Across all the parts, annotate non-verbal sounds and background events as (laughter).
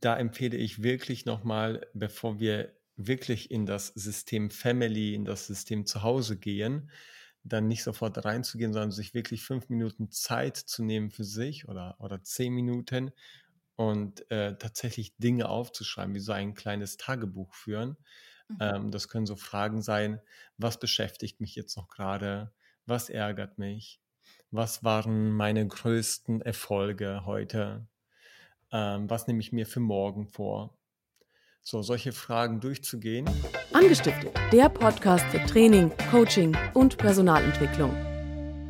da empfehle ich wirklich nochmal, bevor wir wirklich in das System Family, in das System Zuhause gehen, dann nicht sofort reinzugehen, sondern sich wirklich fünf Minuten Zeit zu nehmen für sich oder, oder zehn Minuten und äh, tatsächlich Dinge aufzuschreiben, wie so ein kleines Tagebuch führen. Mhm. Ähm, das können so Fragen sein, was beschäftigt mich jetzt noch gerade, was ärgert mich, was waren meine größten Erfolge heute, ähm, was nehme ich mir für morgen vor. So, solche Fragen durchzugehen. Angestiftet, der Podcast für Training, Coaching und Personalentwicklung.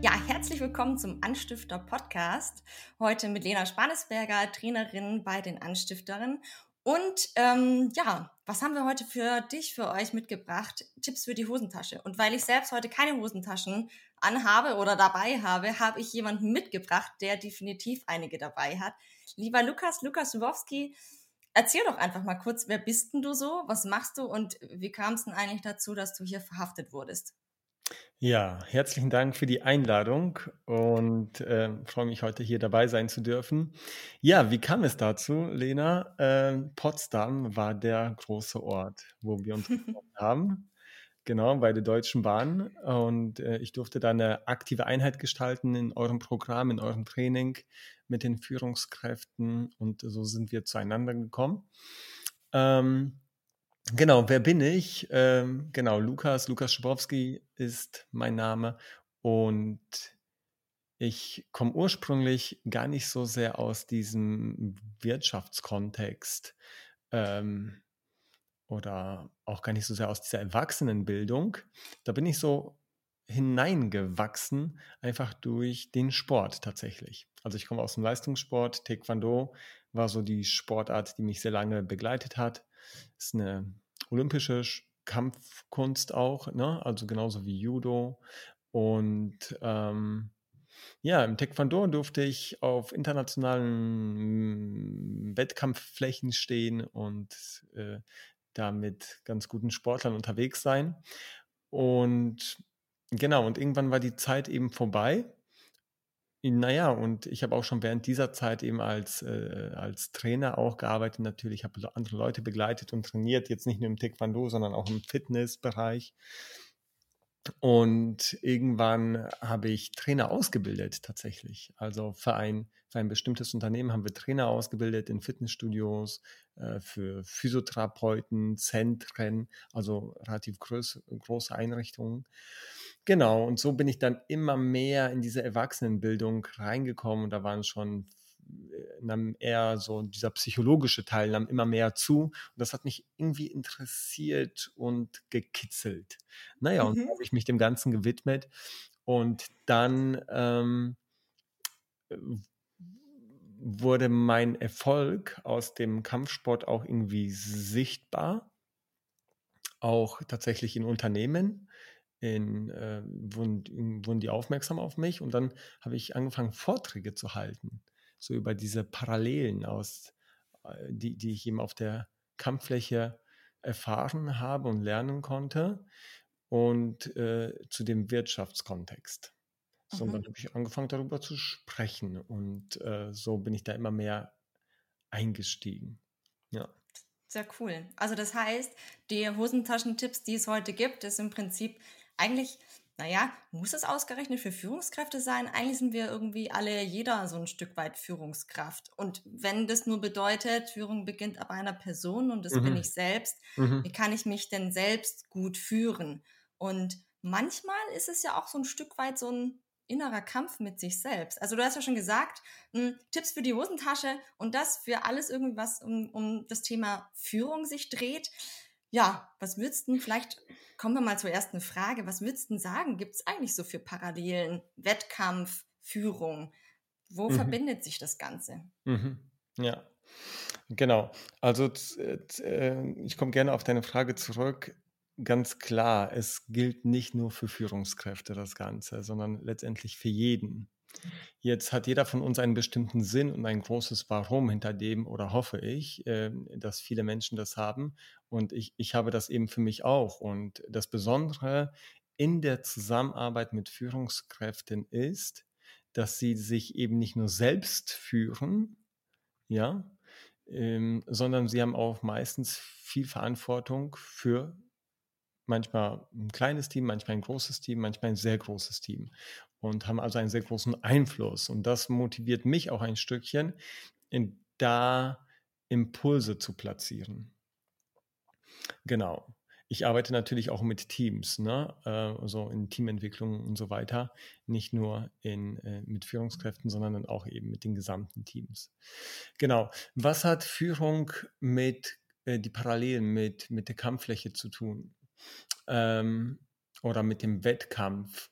Ja, herzlich willkommen zum Anstifter Podcast. Heute mit Lena Spanesberger, Trainerin bei den Anstifterinnen. Und ähm, ja, was haben wir heute für dich, für euch mitgebracht? Tipps für die Hosentasche. Und weil ich selbst heute keine Hosentaschen anhabe oder dabei habe, habe ich jemanden mitgebracht, der definitiv einige dabei hat. Lieber Lukas, Lukas Suwowski, erzähl doch einfach mal kurz, wer bist denn du so, was machst du und wie kam es denn eigentlich dazu, dass du hier verhaftet wurdest? Ja, herzlichen Dank für die Einladung und äh, freue mich heute hier dabei sein zu dürfen. Ja, wie kam es dazu, Lena? Äh, Potsdam war der große Ort, wo wir uns (laughs) getroffen haben. Genau, bei der Deutschen Bahn. Und äh, ich durfte da eine aktive Einheit gestalten in eurem Programm, in eurem Training mit den Führungskräften. Und so sind wir zueinander gekommen. Ähm, genau, wer bin ich? Ähm, genau, Lukas, Lukas Schabowski ist mein Name. Und ich komme ursprünglich gar nicht so sehr aus diesem Wirtschaftskontext. Ähm, oder auch gar nicht so sehr aus dieser Erwachsenenbildung. Da bin ich so hineingewachsen, einfach durch den Sport tatsächlich. Also ich komme aus dem Leistungssport. Taekwondo war so die Sportart, die mich sehr lange begleitet hat. Ist eine olympische Kampfkunst auch, ne? also genauso wie Judo. Und ähm, ja, im Taekwondo durfte ich auf internationalen Wettkampfflächen stehen und äh, da mit ganz guten Sportlern unterwegs sein. Und genau, und irgendwann war die Zeit eben vorbei. Naja, und ich habe auch schon während dieser Zeit eben als, äh, als Trainer auch gearbeitet. Natürlich habe andere Leute begleitet und trainiert, jetzt nicht nur im Taekwondo, sondern auch im Fitnessbereich. Und irgendwann habe ich Trainer ausgebildet tatsächlich. Also für ein, für ein bestimmtes Unternehmen haben wir Trainer ausgebildet in Fitnessstudios, äh, für Physiotherapeuten, Zentren, also relativ groß, große Einrichtungen. Genau, und so bin ich dann immer mehr in diese Erwachsenenbildung reingekommen. Da waren schon nahm eher so dieser psychologische Teil nahm immer mehr zu. Und das hat mich irgendwie interessiert und gekitzelt. Naja, mhm. und habe ich mich dem Ganzen gewidmet. Und dann ähm, wurde mein Erfolg aus dem Kampfsport auch irgendwie sichtbar. Auch tatsächlich in Unternehmen. In, äh, wurden, wurden die aufmerksam auf mich und dann habe ich angefangen, Vorträge zu halten so über diese Parallelen aus, äh, die, die ich eben auf der Kampffläche erfahren habe und lernen konnte und äh, zu dem Wirtschaftskontext. So, und dann mhm. habe ich angefangen, darüber zu sprechen und äh, so bin ich da immer mehr eingestiegen. Ja. Sehr cool. Also das heißt, die Hosentaschentipps, die es heute gibt, ist im Prinzip eigentlich naja, muss es ausgerechnet für Führungskräfte sein? Eigentlich sind wir irgendwie alle, jeder so ein Stück weit Führungskraft. Und wenn das nur bedeutet, Führung beginnt ab einer Person und das mhm. bin ich selbst, mhm. wie kann ich mich denn selbst gut führen? Und manchmal ist es ja auch so ein Stück weit so ein innerer Kampf mit sich selbst. Also du hast ja schon gesagt, hm, Tipps für die Hosentasche und das für alles irgendwas um, um das Thema Führung sich dreht. Ja, was würdest du vielleicht, kommen wir mal zur ersten Frage, was würdest du sagen, gibt es eigentlich so für Parallelen, Wettkampf, Führung? Wo mhm. verbindet sich das Ganze? Mhm. Ja, genau. Also äh, ich komme gerne auf deine Frage zurück. Ganz klar, es gilt nicht nur für Führungskräfte das Ganze, sondern letztendlich für jeden. Jetzt hat jeder von uns einen bestimmten Sinn und ein großes Warum hinter dem, oder hoffe ich, äh, dass viele Menschen das haben. Und ich, ich habe das eben für mich auch. Und das Besondere in der Zusammenarbeit mit Führungskräften ist, dass sie sich eben nicht nur selbst führen, ja, ähm, sondern sie haben auch meistens viel Verantwortung für manchmal ein kleines Team, manchmal ein großes Team, manchmal ein sehr großes Team und haben also einen sehr großen Einfluss. Und das motiviert mich auch ein Stückchen, da Impulse zu platzieren. Genau. Ich arbeite natürlich auch mit Teams, ne? äh, so in Teamentwicklung und so weiter. Nicht nur in, äh, mit Führungskräften, sondern dann auch eben mit den gesamten Teams. Genau. Was hat Führung mit äh, die Parallelen mit, mit der Kampffläche zu tun? Ähm, oder mit dem Wettkampf?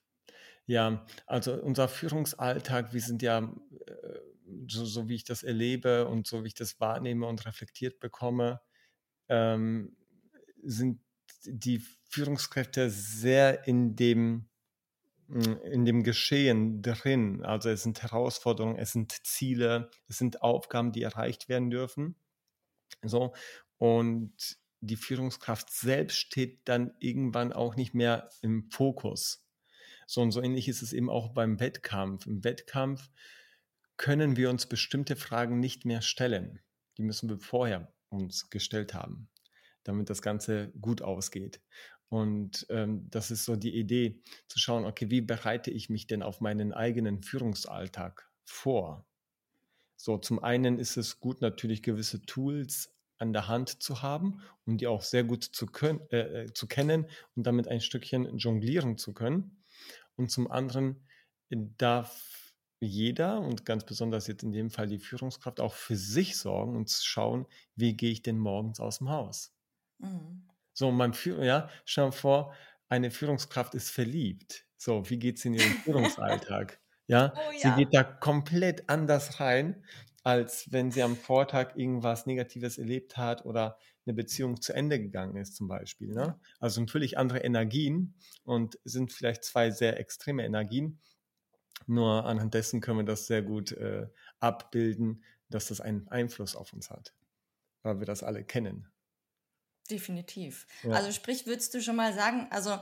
Ja, also unser Führungsalltag, wir sind ja, äh, so, so wie ich das erlebe und so wie ich das wahrnehme und reflektiert bekomme, ähm, sind die Führungskräfte sehr in dem, hm, in dem Geschehen drin. Also es sind Herausforderungen, es sind Ziele, es sind Aufgaben, die erreicht werden dürfen. So. Und die Führungskraft selbst steht dann irgendwann auch nicht mehr im Fokus. So und so ähnlich ist es eben auch beim Wettkampf. Im Wettkampf können wir uns bestimmte Fragen nicht mehr stellen. Die müssen wir vorher uns gestellt haben damit das Ganze gut ausgeht. Und ähm, das ist so die Idee, zu schauen, okay, wie bereite ich mich denn auf meinen eigenen Führungsalltag vor? So, zum einen ist es gut, natürlich gewisse Tools an der Hand zu haben, um die auch sehr gut zu, können, äh, äh, zu kennen und damit ein Stückchen jonglieren zu können. Und zum anderen darf jeder und ganz besonders jetzt in dem Fall die Führungskraft auch für sich sorgen und schauen, wie gehe ich denn morgens aus dem Haus? Mhm. So, man führt, ja, stell dir vor, eine Führungskraft ist verliebt. So, wie geht es in ihren (laughs) Führungsalltag? Ja, oh, ja, sie geht da komplett anders rein, als wenn sie am Vortag irgendwas Negatives erlebt hat oder eine Beziehung zu Ende gegangen ist, zum Beispiel. Ne? Also völlig andere Energien und sind vielleicht zwei sehr extreme Energien. Nur anhand dessen können wir das sehr gut äh, abbilden, dass das einen Einfluss auf uns hat, weil wir das alle kennen. Definitiv. Ja. Also sprich, würdest du schon mal sagen, also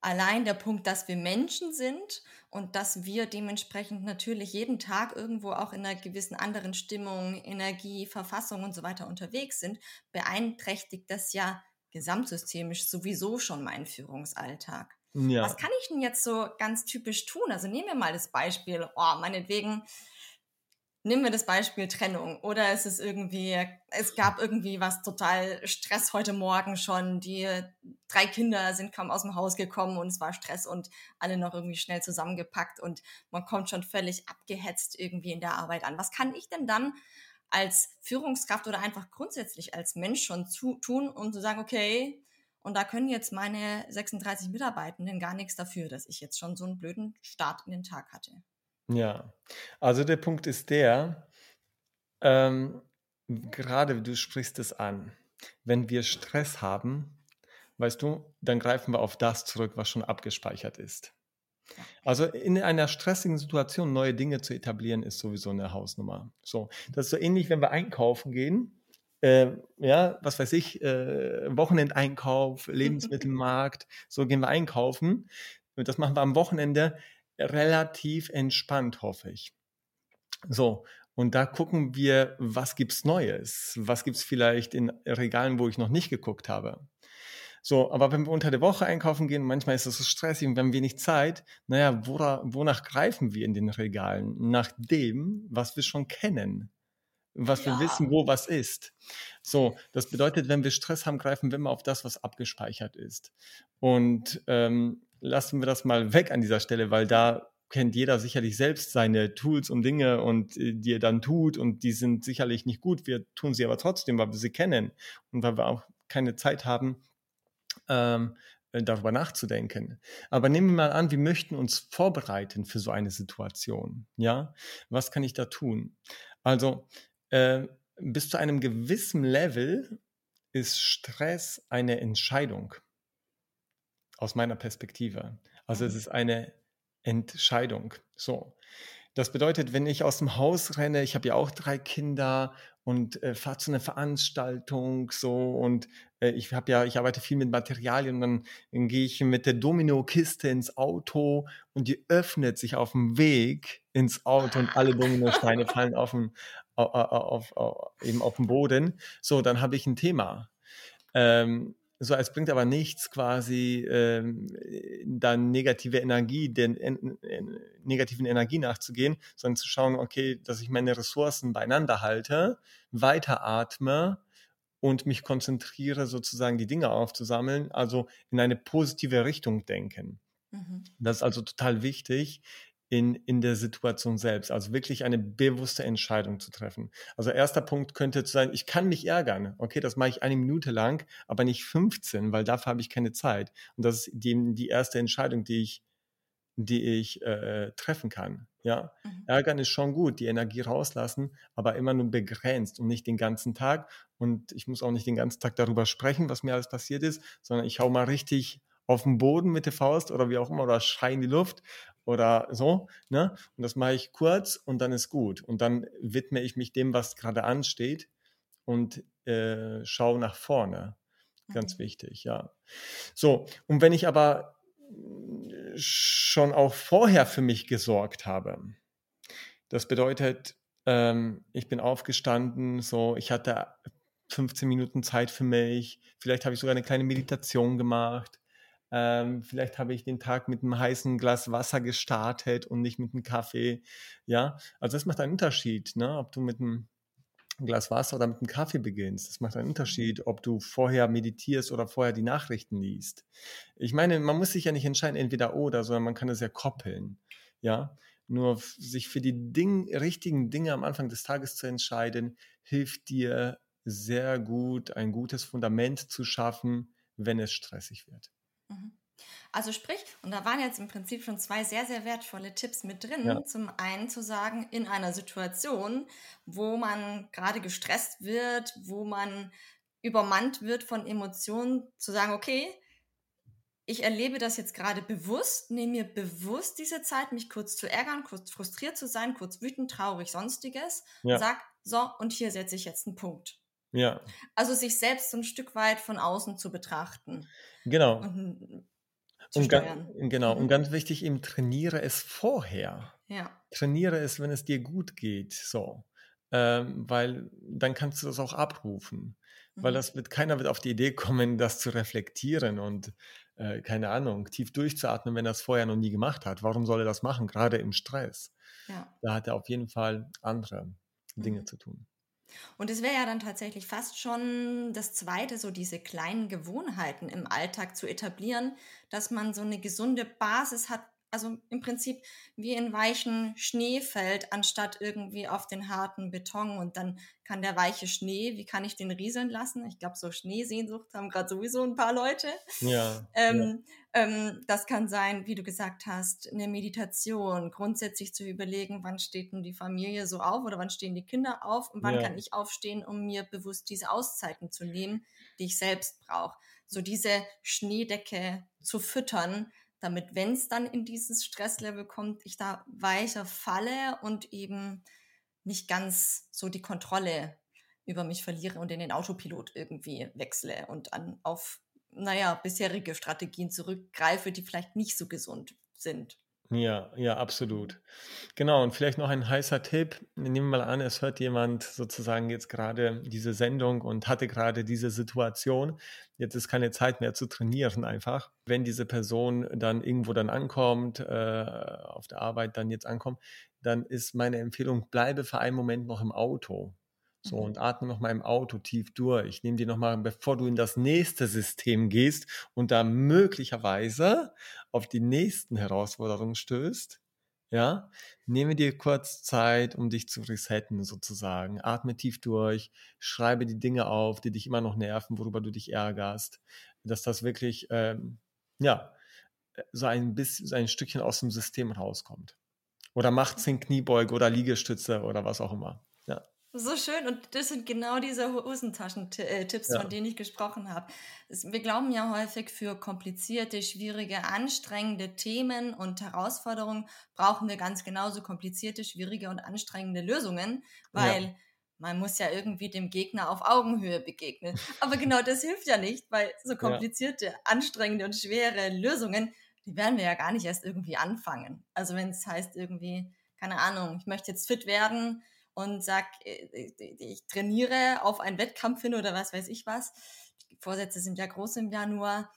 allein der Punkt, dass wir Menschen sind und dass wir dementsprechend natürlich jeden Tag irgendwo auch in einer gewissen anderen Stimmung, Energie, Verfassung und so weiter unterwegs sind, beeinträchtigt das ja gesamtsystemisch sowieso schon meinen Führungsalltag. Ja. Was kann ich denn jetzt so ganz typisch tun? Also nehmen wir mal das Beispiel, oh, meinetwegen, Nehmen wir das Beispiel Trennung oder ist es irgendwie, es gab irgendwie was total Stress heute Morgen schon. Die drei Kinder sind kaum aus dem Haus gekommen und es war Stress und alle noch irgendwie schnell zusammengepackt und man kommt schon völlig abgehetzt irgendwie in der Arbeit an. Was kann ich denn dann als Führungskraft oder einfach grundsätzlich als Mensch schon zu, tun, um zu sagen, okay, und da können jetzt meine 36 Mitarbeitenden gar nichts dafür, dass ich jetzt schon so einen blöden Start in den Tag hatte. Ja, also der Punkt ist der, ähm, gerade du sprichst es an, wenn wir Stress haben, weißt du, dann greifen wir auf das zurück, was schon abgespeichert ist. Also in einer stressigen Situation neue Dinge zu etablieren, ist sowieso eine Hausnummer. So, das ist so ähnlich, wenn wir einkaufen gehen. Äh, ja, was weiß ich, äh, Wochenendeinkauf, (laughs) Lebensmittelmarkt, so gehen wir einkaufen. Und das machen wir am Wochenende relativ entspannt, hoffe ich. So, und da gucken wir, was gibt's Neues? Was gibt's vielleicht in Regalen, wo ich noch nicht geguckt habe? So, aber wenn wir unter der Woche einkaufen gehen, manchmal ist das so stressig und wir haben wenig Zeit. Naja, wora, wonach greifen wir in den Regalen? Nach dem, was wir schon kennen. Was ja. wir wissen, wo was ist. So, das bedeutet, wenn wir Stress haben, greifen wir immer auf das, was abgespeichert ist. Und ähm, lassen wir das mal weg an dieser Stelle, weil da kennt jeder sicherlich selbst seine Tools und Dinge und äh, die er dann tut und die sind sicherlich nicht gut. Wir tun sie aber trotzdem, weil wir sie kennen und weil wir auch keine Zeit haben, ähm, äh, darüber nachzudenken. Aber nehmen wir mal an, wir möchten uns vorbereiten für so eine Situation. Ja, was kann ich da tun? Also äh, bis zu einem gewissen Level ist Stress eine Entscheidung aus meiner Perspektive. Also es mhm. ist eine Entscheidung. So. Das bedeutet, wenn ich aus dem Haus renne, ich habe ja auch drei Kinder und äh, fahre zu einer Veranstaltung so und äh, ich habe ja, ich arbeite viel mit Materialien und dann, dann gehe ich mit der Domino-Kiste ins Auto und die öffnet sich auf dem Weg ins Auto und alle Dominosteine (laughs) fallen auf den, auf, auf, eben auf dem Boden. So, dann habe ich ein Thema. Ähm, so, es bringt aber nichts, quasi ähm, dann negative Energie, den en, en, negativen Energie nachzugehen, sondern zu schauen, okay, dass ich meine Ressourcen beieinander halte, weiteratme und mich konzentriere, sozusagen die Dinge aufzusammeln, also in eine positive Richtung denken. Mhm. Das ist also total wichtig, in, in der Situation selbst. Also wirklich eine bewusste Entscheidung zu treffen. Also erster Punkt könnte sein, ich kann mich ärgern. Okay, das mache ich eine Minute lang, aber nicht 15, weil dafür habe ich keine Zeit. Und das ist die, die erste Entscheidung, die ich, die ich äh, treffen kann. Ja, mhm. Ärgern ist schon gut, die Energie rauslassen, aber immer nur begrenzt und nicht den ganzen Tag. Und ich muss auch nicht den ganzen Tag darüber sprechen, was mir alles passiert ist, sondern ich hau mal richtig auf den Boden mit der Faust oder wie auch immer oder schrei in die Luft oder so. Ne? Und das mache ich kurz und dann ist gut. Und dann widme ich mich dem, was gerade ansteht und äh, schaue nach vorne. Ganz okay. wichtig, ja. So, und wenn ich aber schon auch vorher für mich gesorgt habe, das bedeutet, ähm, ich bin aufgestanden, so, ich hatte 15 Minuten Zeit für mich, vielleicht habe ich sogar eine kleine Meditation gemacht, ähm, vielleicht habe ich den Tag mit einem heißen Glas Wasser gestartet und nicht mit einem Kaffee. Ja, also das macht einen Unterschied, ne? ob du mit einem Glas Wasser oder mit einem Kaffee beginnst. Das macht einen Unterschied, ob du vorher meditierst oder vorher die Nachrichten liest. Ich meine, man muss sich ja nicht entscheiden, entweder oder, sondern man kann es ja koppeln. Ja, nur sich für die Ding, richtigen Dinge am Anfang des Tages zu entscheiden, hilft dir sehr gut, ein gutes Fundament zu schaffen, wenn es stressig wird. Mhm. Also sprich, und da waren jetzt im Prinzip schon zwei sehr, sehr wertvolle Tipps mit drin. Ja. Zum einen zu sagen, in einer Situation, wo man gerade gestresst wird, wo man übermannt wird von Emotionen, zu sagen, okay, ich erlebe das jetzt gerade bewusst, nehme mir bewusst diese Zeit, mich kurz zu ärgern, kurz frustriert zu sein, kurz wütend, traurig, sonstiges, ja. sag, so, und hier setze ich jetzt einen Punkt. Ja. Also sich selbst so ein Stück weit von außen zu betrachten. Genau. Und, und ganz, genau. Mhm. Und ganz wichtig, eben trainiere es vorher. Ja. Trainiere es, wenn es dir gut geht. So. Ähm, weil dann kannst du das auch abrufen. Mhm. Weil das wird, keiner wird auf die Idee kommen, das zu reflektieren und äh, keine Ahnung, tief durchzuatmen, wenn er es vorher noch nie gemacht hat. Warum soll er das machen? Gerade im Stress. Ja. Da hat er auf jeden Fall andere Dinge mhm. zu tun. Und es wäre ja dann tatsächlich fast schon das Zweite, so diese kleinen Gewohnheiten im Alltag zu etablieren, dass man so eine gesunde Basis hat, also im Prinzip wie in weichen Schnee fällt, anstatt irgendwie auf den harten Beton und dann kann der weiche Schnee, wie kann ich den rieseln lassen? Ich glaube, so Schneesehnsucht haben gerade sowieso ein paar Leute. Ja, ähm, ja. Ähm, das kann sein, wie du gesagt hast, eine Meditation, grundsätzlich zu überlegen, wann steht denn die Familie so auf oder wann stehen die Kinder auf und wann ja. kann ich aufstehen, um mir bewusst diese Auszeiten zu nehmen, die ich selbst brauche. So diese Schneedecke zu füttern, damit, wenn es dann in dieses Stresslevel kommt, ich da weicher falle und eben nicht ganz so die Kontrolle über mich verliere und in den Autopilot irgendwie wechsle und an, auf, naja, bisherige Strategien zurückgreife, die vielleicht nicht so gesund sind. Ja, ja, absolut. Genau, und vielleicht noch ein heißer Tipp. Nehmen wir mal an, es hört jemand sozusagen jetzt gerade diese Sendung und hatte gerade diese Situation. Jetzt ist keine Zeit mehr zu trainieren einfach. Wenn diese Person dann irgendwo dann ankommt, äh, auf der Arbeit dann jetzt ankommt, dann ist meine Empfehlung, bleibe für einen Moment noch im Auto. So, mhm. und atme noch mal im Auto tief durch. Nimm dir noch mal, bevor du in das nächste System gehst und da möglicherweise auf die nächsten Herausforderungen stößt, ja, nehme dir kurz Zeit, um dich zu resetten sozusagen. Atme tief durch, schreibe die Dinge auf, die dich immer noch nerven, worüber du dich ärgerst, dass das wirklich, ähm, ja, so ein bisschen, so ein Stückchen aus dem System rauskommt. Oder macht zehn Kniebeuge oder Liegestütze oder was auch immer. So schön. Und das sind genau diese Hosentaschentipps, ja. von denen ich gesprochen habe. Wir glauben ja häufig, für komplizierte, schwierige, anstrengende Themen und Herausforderungen brauchen wir ganz genauso komplizierte, schwierige und anstrengende Lösungen, weil ja. man muss ja irgendwie dem Gegner auf Augenhöhe begegnen. Aber (laughs) genau das hilft ja nicht, weil so komplizierte, ja. anstrengende und schwere Lösungen, die werden wir ja gar nicht erst irgendwie anfangen. Also wenn es heißt irgendwie, keine Ahnung, ich möchte jetzt fit werden, und sag, äh, ich trainiere auf einen Wettkampf hin oder was weiß ich was. Die Vorsätze sind ja groß im Januar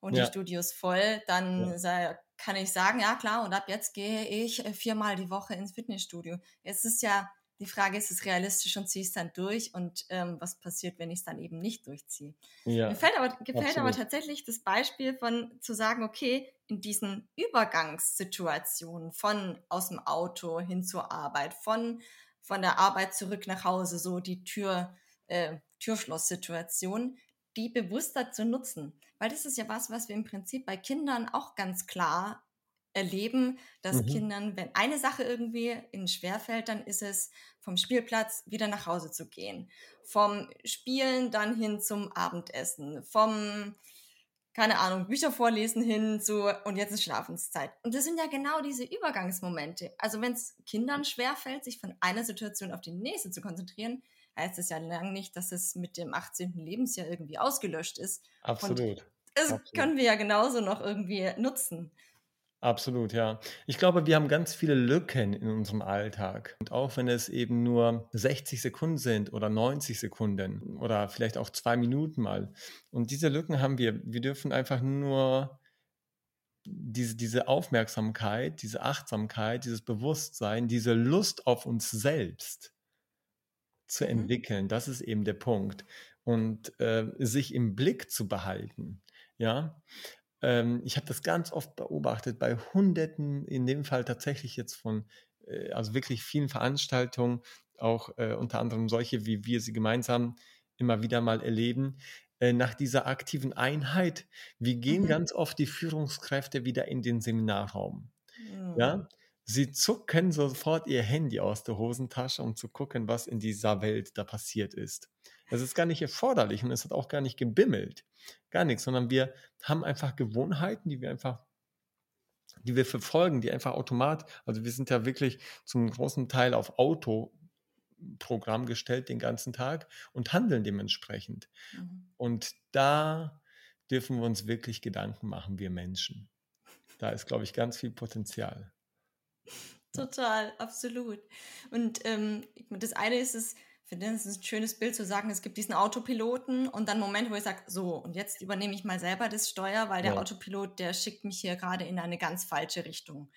und ja. die Studios voll, dann ja. kann ich sagen, ja klar, und ab jetzt gehe ich äh, viermal die Woche ins Fitnessstudio. Es ist ja die Frage, ist es realistisch und ziehe ich es dann durch und ähm, was passiert, wenn ich es dann eben nicht durchziehe? Ja, Mir fällt aber, gefällt aber tatsächlich das Beispiel von zu sagen, okay, in diesen Übergangssituationen von aus dem Auto hin zur Arbeit, von, von der Arbeit zurück nach Hause, so die Tür, äh, Türschlosssituation, die bewusster zu nutzen. Weil das ist ja was, was wir im Prinzip bei Kindern auch ganz klar erleben, dass mhm. Kindern, wenn eine Sache irgendwie ihnen schwerfällt, dann ist es vom Spielplatz wieder nach Hause zu gehen. Vom Spielen dann hin zum Abendessen. Vom, keine Ahnung, Bücher vorlesen hin zu und jetzt ist Schlafenszeit. Und das sind ja genau diese Übergangsmomente. Also wenn es Kindern schwerfällt, sich von einer Situation auf die nächste zu konzentrieren, heißt es ja lang nicht, dass es mit dem 18. Lebensjahr irgendwie ausgelöscht ist. Absolut. Und das Absolut. können wir ja genauso noch irgendwie nutzen. Absolut, ja. Ich glaube, wir haben ganz viele Lücken in unserem Alltag. Und auch wenn es eben nur 60 Sekunden sind oder 90 Sekunden oder vielleicht auch zwei Minuten mal. Und diese Lücken haben wir. Wir dürfen einfach nur diese, diese Aufmerksamkeit, diese Achtsamkeit, dieses Bewusstsein, diese Lust auf uns selbst zu mhm. entwickeln. Das ist eben der Punkt. Und äh, sich im Blick zu behalten. Ja, ähm, ich habe das ganz oft beobachtet bei Hunderten, in dem Fall tatsächlich jetzt von, äh, also wirklich vielen Veranstaltungen, auch äh, unter anderem solche, wie wir sie gemeinsam immer wieder mal erleben, äh, nach dieser aktiven Einheit. Wie gehen mhm. ganz oft die Führungskräfte wieder in den Seminarraum? Mhm. Ja, Sie zucken sofort ihr Handy aus der Hosentasche, um zu gucken, was in dieser Welt da passiert ist. Das ist gar nicht erforderlich und es hat auch gar nicht gebimmelt. Gar nichts, sondern wir haben einfach Gewohnheiten, die wir einfach, die wir verfolgen, die einfach automat, also wir sind ja wirklich zum großen Teil auf Autoprogramm gestellt den ganzen Tag und handeln dementsprechend. Mhm. Und da dürfen wir uns wirklich Gedanken machen, wir Menschen. Da ist, glaube ich, ganz viel Potenzial. Total, absolut. Und ähm, das eine ist es, finde, es ist ein schönes Bild zu sagen, es gibt diesen Autopiloten und dann Moment, wo ich sage, so, und jetzt übernehme ich mal selber das Steuer, weil der ja. Autopilot, der schickt mich hier gerade in eine ganz falsche Richtung.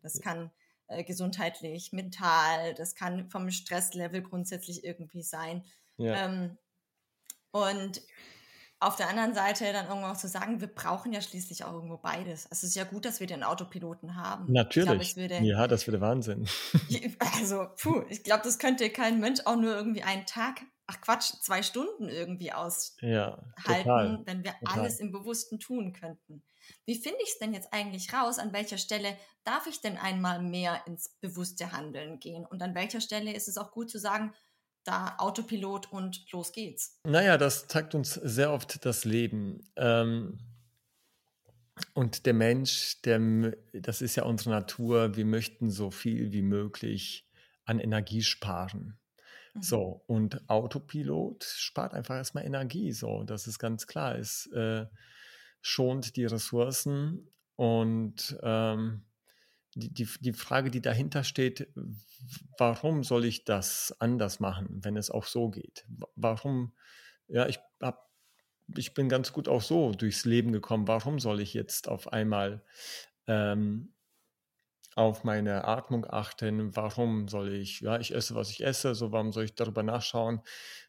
Das kann äh, gesundheitlich, mental, das kann vom Stresslevel grundsätzlich irgendwie sein. Ja. Ähm, und auf der anderen Seite dann irgendwann auch zu sagen, wir brauchen ja schließlich auch irgendwo beides. Also es ist ja gut, dass wir den Autopiloten haben. Natürlich. Glaub, würde, ja, das würde Wahnsinn. (laughs) Also, puh, ich glaube, das könnte kein Mensch auch nur irgendwie einen Tag, ach Quatsch, zwei Stunden irgendwie aushalten, ja, wenn wir total. alles im Bewussten tun könnten. Wie finde ich es denn jetzt eigentlich raus? An welcher Stelle darf ich denn einmal mehr ins bewusste Handeln gehen? Und an welcher Stelle ist es auch gut zu sagen, da Autopilot und los geht's. Naja, das zeigt uns sehr oft das Leben. Ähm, und der Mensch, der, das ist ja unsere Natur, wir möchten so viel wie möglich an Energie sparen. Mhm. So, und Autopilot spart einfach erstmal Energie, so, das ist ganz klar. Es äh, schont die Ressourcen und ähm, die, die, Frage, die dahinter steht, warum soll ich das anders machen, wenn es auch so geht? Warum, ja, ich hab, ich bin ganz gut auch so durchs Leben gekommen. Warum soll ich jetzt auf einmal ähm, auf meine Atmung achten? Warum soll ich, ja, ich esse, was ich esse, so warum soll ich darüber nachschauen?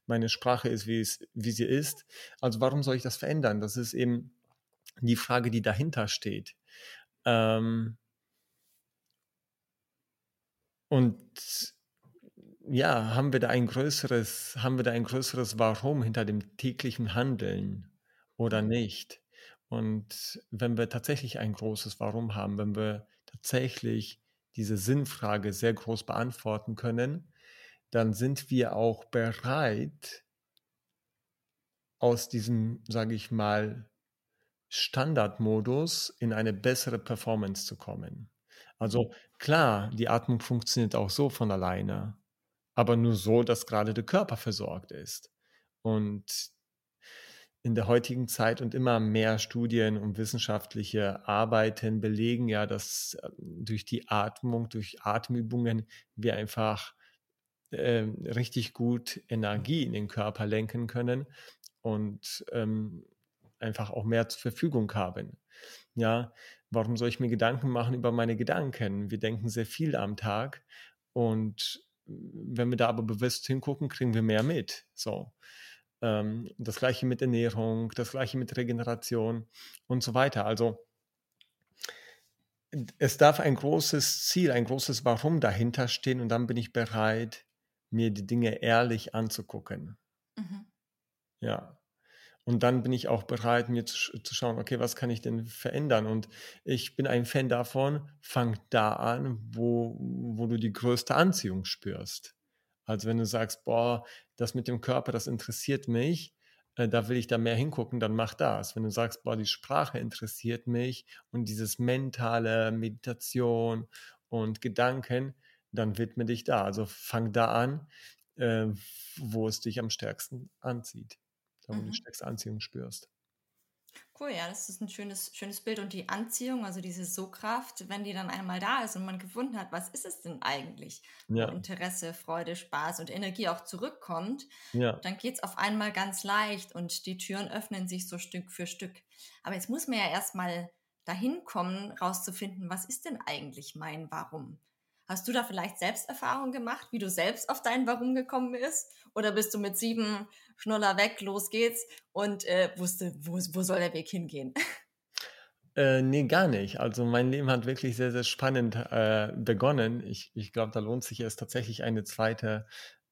Meine Sprache ist, wie, es, wie sie ist. Also warum soll ich das verändern? Das ist eben die Frage, die dahinter steht. Ähm, und ja, haben wir da ein größeres, haben wir da ein größeres Warum hinter dem täglichen Handeln oder nicht? Und wenn wir tatsächlich ein großes Warum haben, wenn wir tatsächlich diese Sinnfrage sehr groß beantworten können, dann sind wir auch bereit, aus diesem, sage ich mal, Standardmodus in eine bessere Performance zu kommen. Also klar, die Atmung funktioniert auch so von alleine, aber nur so, dass gerade der Körper versorgt ist. Und in der heutigen Zeit und immer mehr Studien und wissenschaftliche Arbeiten belegen ja, dass äh, durch die Atmung, durch Atemübungen wir einfach äh, richtig gut Energie in den Körper lenken können und ähm, einfach auch mehr zur Verfügung haben. Ja, warum soll ich mir Gedanken machen über meine Gedanken? Wir denken sehr viel am Tag und wenn wir da aber bewusst hingucken, kriegen wir mehr mit. So. Ähm, das gleiche mit Ernährung, das gleiche mit Regeneration und so weiter. Also es darf ein großes Ziel, ein großes Warum dahinter stehen und dann bin ich bereit, mir die Dinge ehrlich anzugucken. Mhm. Ja. Und dann bin ich auch bereit, mir zu, zu, schauen, okay, was kann ich denn verändern? Und ich bin ein Fan davon, fang da an, wo, wo du die größte Anziehung spürst. Also wenn du sagst, boah, das mit dem Körper, das interessiert mich, äh, da will ich da mehr hingucken, dann mach das. Wenn du sagst, boah, die Sprache interessiert mich und dieses mentale Meditation und Gedanken, dann widme dich da. Also fang da an, äh, wo es dich am stärksten anzieht da wo mhm. du die stärkste Anziehung spürst. Cool, ja, das ist ein schönes, schönes Bild. Und die Anziehung, also diese So-Kraft, wenn die dann einmal da ist und man gefunden hat, was ist es denn eigentlich? Ja. Interesse, Freude, Spaß und Energie auch zurückkommt, ja. dann geht es auf einmal ganz leicht und die Türen öffnen sich so Stück für Stück. Aber jetzt muss man ja erstmal dahin kommen, rauszufinden, was ist denn eigentlich mein Warum? Hast du da vielleicht Selbsterfahrung gemacht, wie du selbst auf dein Warum gekommen bist? Oder bist du mit sieben Schnuller weg, los geht's und äh, wusste, wo, wo soll der Weg hingehen? (laughs) Äh, nee, gar nicht. Also mein Leben hat wirklich sehr, sehr spannend äh, begonnen. Ich, ich glaube, da lohnt sich es tatsächlich eine zweite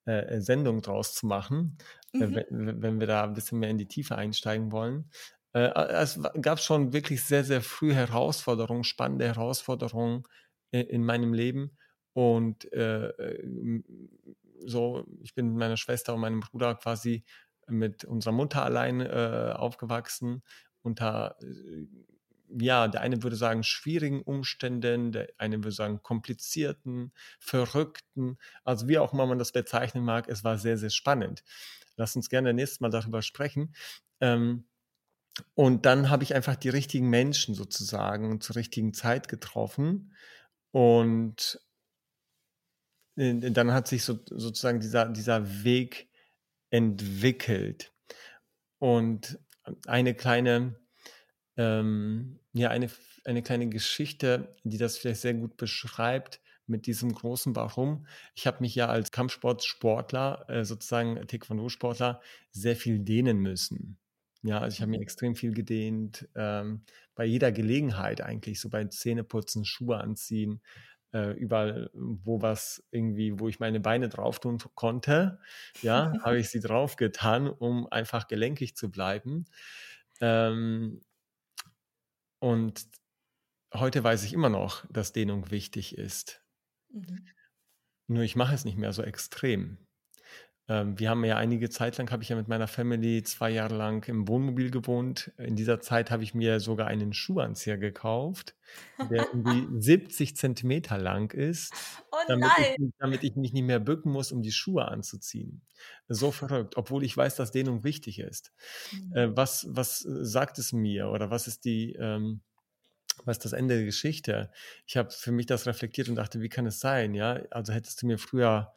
äh, Sendung draus zu machen, äh, mhm. wenn, wenn, wir da ein bisschen mehr in die Tiefe einsteigen wollen. Äh, es gab schon wirklich sehr, sehr früh Herausforderungen, spannende Herausforderungen in meinem Leben. Und äh, äh so, ich bin mit meiner Schwester und meinem Bruder quasi mit unserer Mutter allein äh, aufgewachsen, unter, äh, ja, der eine würde sagen schwierigen Umständen, der eine würde sagen komplizierten, verrückten, also wie auch immer man das bezeichnen mag, es war sehr, sehr spannend. Lass uns gerne nächstes Mal darüber sprechen. Ähm, und dann habe ich einfach die richtigen Menschen sozusagen zur richtigen Zeit getroffen und dann hat sich so, sozusagen dieser, dieser Weg entwickelt. Und eine kleine, ähm, ja, eine, eine kleine Geschichte, die das vielleicht sehr gut beschreibt, mit diesem großen Warum. Ich habe mich ja als Kampfsportsportler, äh, sozusagen Taekwondo-Sportler, sehr viel dehnen müssen. Ja, also ich habe mir mhm. extrem viel gedehnt, ähm, bei jeder Gelegenheit eigentlich, so bei Zähneputzen, Schuhe anziehen, äh, überall, wo was irgendwie, wo ich meine Beine drauf tun konnte, ja, (laughs) habe ich sie drauf getan, um einfach gelenkig zu bleiben. Ähm, und heute weiß ich immer noch, dass Dehnung wichtig ist. Mhm. Nur ich mache es nicht mehr so extrem. Ähm, wir haben ja einige Zeit lang, habe ich ja mit meiner Family zwei Jahre lang im Wohnmobil gewohnt. In dieser Zeit habe ich mir sogar einen Schuhanzieher gekauft, der irgendwie (laughs) 70 Zentimeter lang ist, oh damit, ich, damit, ich, mich nicht mehr bücken muss, um die Schuhe anzuziehen. So verrückt, obwohl ich weiß, dass Dehnung wichtig ist. Mhm. Äh, was, was sagt es mir oder was ist die... Ähm, was ist das Ende der Geschichte? Ich habe für mich das reflektiert und dachte, wie kann es sein? Ja, also hättest du mir früher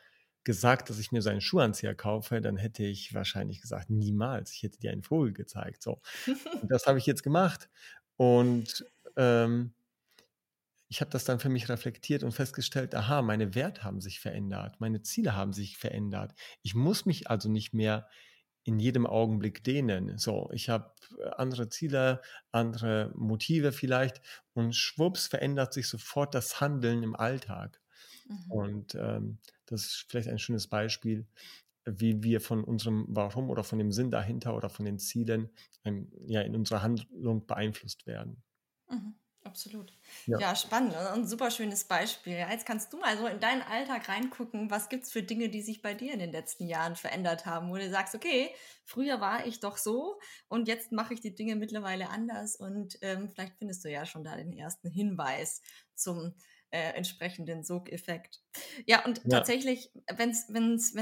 gesagt, dass ich mir so einen Schuhanzieher kaufe, dann hätte ich wahrscheinlich gesagt, niemals. Ich hätte dir einen Vogel gezeigt. So. Und (laughs) das habe ich jetzt gemacht. Und ähm, ich habe das dann für mich reflektiert und festgestellt, aha, meine Werte haben sich verändert, meine Ziele haben sich verändert. Ich muss mich also nicht mehr in jedem Augenblick dehnen. So, ich habe andere Ziele, andere Motive vielleicht und schwupps verändert sich sofort das Handeln im Alltag. Mhm. Und ähm, das ist vielleicht ein schönes Beispiel, wie wir von unserem Warum oder von dem Sinn dahinter oder von den Zielen ähm, ja, in unserer Handlung beeinflusst werden. Mhm, absolut. Ja. ja. spannend und ein super schönes Beispiel. Jetzt kannst du mal so in deinen Alltag reingucken, was gibt es für Dinge, die sich bei dir in den letzten Jahren verändert haben, wo du sagst, okay, früher war ich doch so und jetzt mache ich die Dinge mittlerweile anders und ähm, vielleicht findest du ja schon da den ersten Hinweis zum äh, entsprechenden Sogeffekt. Ja, und ja. tatsächlich, wenn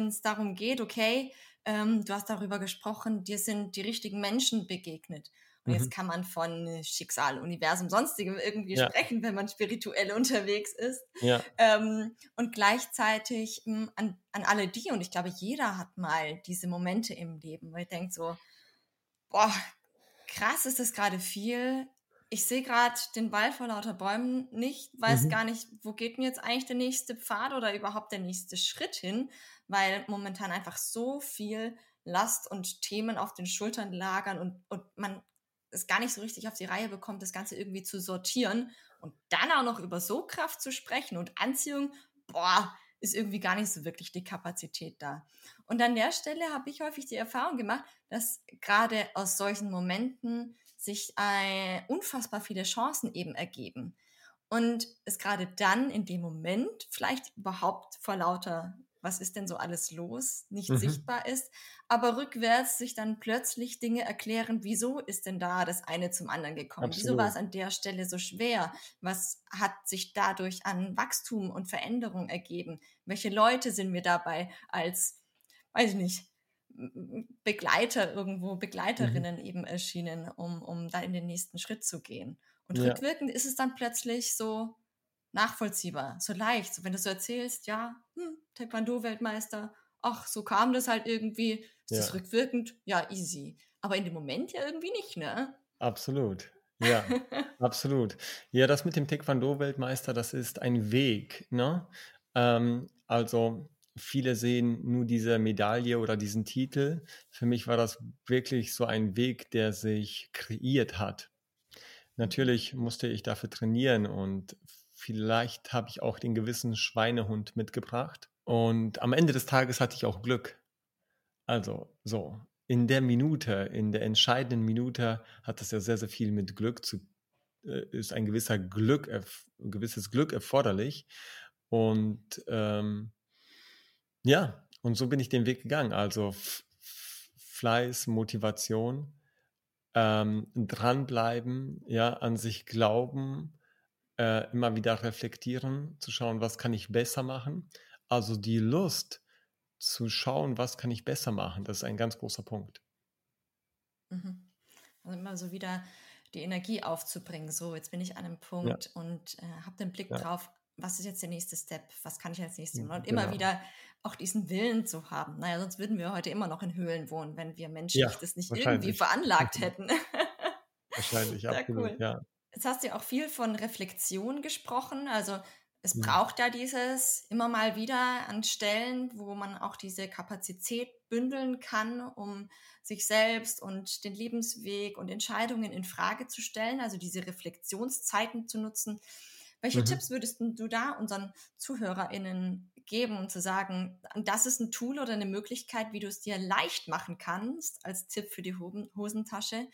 es darum geht, okay, ähm, du hast darüber gesprochen, dir sind die richtigen Menschen begegnet. Und jetzt mhm. kann man von Schicksal, Universum, sonstigem irgendwie ja. sprechen, wenn man spirituell (laughs) unterwegs ist. Ja. Ähm, und gleichzeitig mh, hm, an, an alle die, und ich glaube, jeder hat mal diese Momente im Leben, wo ich denke so, boah, krass ist das gerade viel. Ich sehe gerade den Wald vor lauter Bäumen nicht, weiß mhm. gar nicht, wo geht mir jetzt eigentlich der nächste Pfad oder überhaupt der nächste Schritt hin, weil momentan einfach so viel Last und Themen auf den Schultern lagern und, und man es gar nicht so richtig auf die Reihe bekommt, das Ganze irgendwie zu sortieren und dann auch noch über so Kraft zu sprechen und Anziehung, boah, ist irgendwie gar nicht so wirklich die Kapazität da. Und an der Stelle habe ich häufig die Erfahrung gemacht, dass gerade aus solchen Momenten sich äh, unfassbar viele Chancen eben ergeben. Und es gerade dann in dem Moment vielleicht überhaupt vor lauter was ist denn so alles los, nicht mhm. sichtbar ist, aber rückwärts sich dann plötzlich Dinge erklären, wieso ist denn da das eine zum anderen gekommen? Absolut. Wieso war es an der Stelle so schwer? Was hat sich dadurch an Wachstum und Veränderung ergeben? Welche Leute sind mir dabei als, weiß ich nicht, Begleiter irgendwo, mhm. Begleiterinnen mhm. eben erschienen, um, um da in den nächsten Schritt zu gehen? Und ja. rückwirkend ist es dann plötzlich so, nachvollziehbar, so leicht. So, wenn du so erzählst, ja, hm, Taekwondo-Weltmeister, ach, so kam das halt irgendwie, ist ja. das rückwirkend? Ja, easy. Aber in dem Moment ja irgendwie nicht, ne? Absolut. Ja, (laughs) absolut. Ja, das mit dem Taekwondo-Weltmeister, das ist ein Weg, ne? Ähm, also viele sehen nur diese Medaille oder diesen Titel. Für mich war das wirklich so ein Weg, der sich kreiert hat. Natürlich musste ich dafür trainieren und Vielleicht habe ich auch den gewissen Schweinehund mitgebracht. Und am Ende des Tages hatte ich auch Glück. Also so, in der Minute, in der entscheidenden Minute hat es ja sehr, sehr viel mit Glück zu, äh, ist ein gewisser Glück, gewisses Glück erforderlich. Und ähm, ja, und so bin ich den Weg gegangen. Also Fleiß, Motivation, ähm, dranbleiben, ja, an sich glauben, äh, immer wieder reflektieren, zu schauen, was kann ich besser machen. Also die Lust zu schauen, was kann ich besser machen, das ist ein ganz großer Punkt. Mhm. Also immer so wieder die Energie aufzubringen. So, jetzt bin ich an einem Punkt ja. und äh, habe den Blick ja. drauf, was ist jetzt der nächste Step? Was kann ich als nächstes machen? Und genau. immer wieder auch diesen Willen zu haben. Naja, sonst würden wir heute immer noch in Höhlen wohnen, wenn wir menschlich ja, das nicht irgendwie veranlagt (laughs) hätten. wahrscheinlich, (laughs) ja, absolut, cool. ja. Jetzt hast du ja auch viel von Reflexion gesprochen. Also es ja. braucht ja dieses immer mal wieder an Stellen, wo man auch diese Kapazität bündeln kann, um sich selbst und den Lebensweg und Entscheidungen in Frage zu stellen, also diese Reflexionszeiten zu nutzen. Welche mhm. Tipps würdest du da unseren ZuhörerInnen geben, um zu sagen, das ist ein Tool oder eine Möglichkeit, wie du es dir leicht machen kannst, als Tipp für die Hosentasche,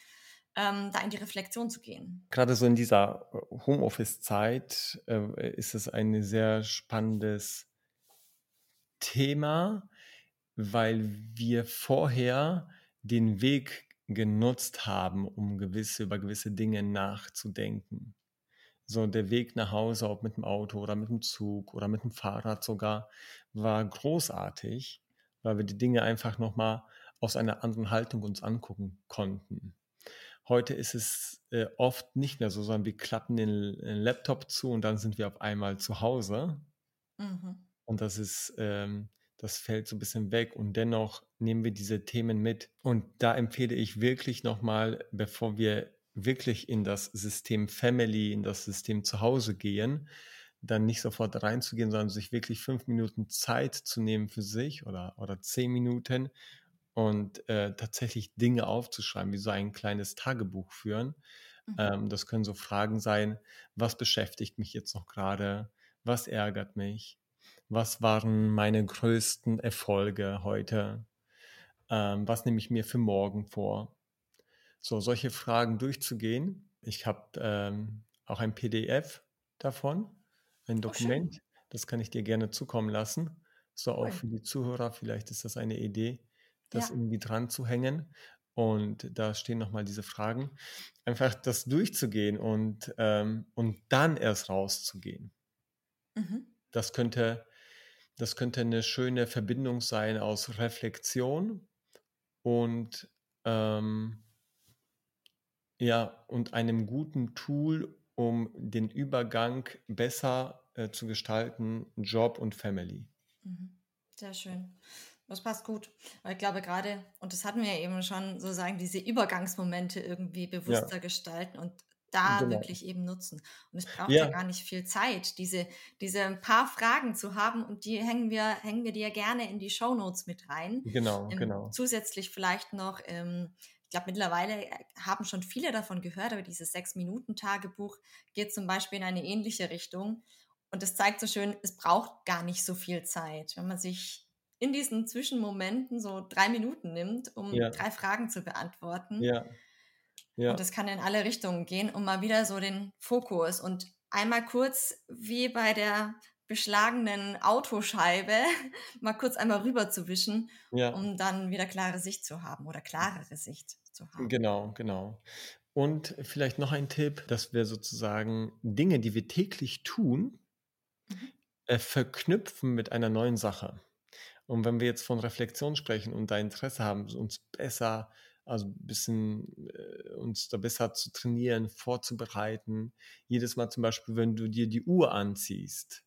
ähm, da in die Reflexion zu gehen. Gerade so in dieser äh, Homeoffice-Zeit äh, ist es ein sehr spannendes Thema, weil wir vorher den Weg genutzt haben, um gewisse, über gewisse Dinge nachzudenken. So der Weg nach Hause, ob mit dem Auto oder mit dem Zug oder mit dem Fahrrad sogar, war großartig, weil wir die Dinge einfach nochmal aus einer anderen Haltung uns angucken konnten. Heute ist es äh, oft nicht mehr so, sondern wir klappen den, den, Laptop zu und dann sind wir auf einmal zu Hause. Mhm. Und das ist, ähm, das fällt so ein bisschen weg und dennoch nehmen wir diese Themen mit. Und da empfehle ich wirklich nochmal, bevor wir wirklich in das System Family, in das System Zuhause gehen, dann nicht sofort reinzugehen, sondern sich wirklich fünf Minuten Zeit zu nehmen für sich oder, oder zehn Minuten und äh, tatsächlich Dinge aufzuschreiben, wie so ein kleines Tagebuch führen. Mhm. Ähm, das können so Fragen sein, was beschäftigt mich jetzt noch gerade, was ärgert mich, was waren meine größten Erfolge heute, ähm, was nehme ich mir für morgen vor. So, solche Fragen durchzugehen. Ich habe ähm, auch ein PDF davon, ein Dokument, oh, das kann ich dir gerne zukommen lassen. So auch für die Zuhörer, vielleicht ist das eine Idee das ja. irgendwie dran zu hängen. Und da stehen nochmal diese Fragen. Einfach das durchzugehen und, ähm, und dann erst rauszugehen. Mhm. Das, könnte, das könnte eine schöne Verbindung sein aus Reflexion und ähm, Ja, und einem guten Tool, um den Übergang besser äh, zu gestalten, Job und Family. Mhm. Sehr schön. Das passt gut. Weil ich glaube gerade, und das hatten wir ja eben schon, sozusagen diese Übergangsmomente irgendwie bewusster ja. gestalten und da genau. wirklich eben nutzen. Und es braucht ja. ja. gar nicht viel Zeit, diese, diese paar Fragen zu haben und die hängen wir, hängen wir dir gerne in die Show Notes mit rein. Genau, ähm, genau. Zusätzlich vielleicht noch, ähm, glaube, mittlerweile äh, haben schon viele davon gehört, aber dieses Sechs-Minuten-Tagebuch geht zum Beispiel in eine ähnliche Richtung. Und es zeigt so schön, es braucht gar nicht so viel Zeit, wenn man sich in diesen Zwischenmomenten so drei Minuten nimmt, um ja. drei Fragen zu beantworten. Ja ja. Und das kann in alle Richtungen gehen, um mal wieder so den Fokus und einmal kurz wie bei der beschlagenen Autoscheibe (laughs) mal kurz einmal rüber zu wischen, ja. um dann wieder klare Sicht zu haben oder klarere Sicht zu haben. Genau, genau. Und vielleicht noch ein Tipp, dass wir sozusagen Dinge, die wir täglich tun, mhm. äh, verknüpfen mit einer neuen Sache. Und wenn wir jetzt von Reflexion sprechen und da Interesse haben, uns besser also ein bisschen äh, uns da besser zu trainieren, vorzubereiten. Jedes Mal zum Beispiel, wenn du dir die Uhr anziehst,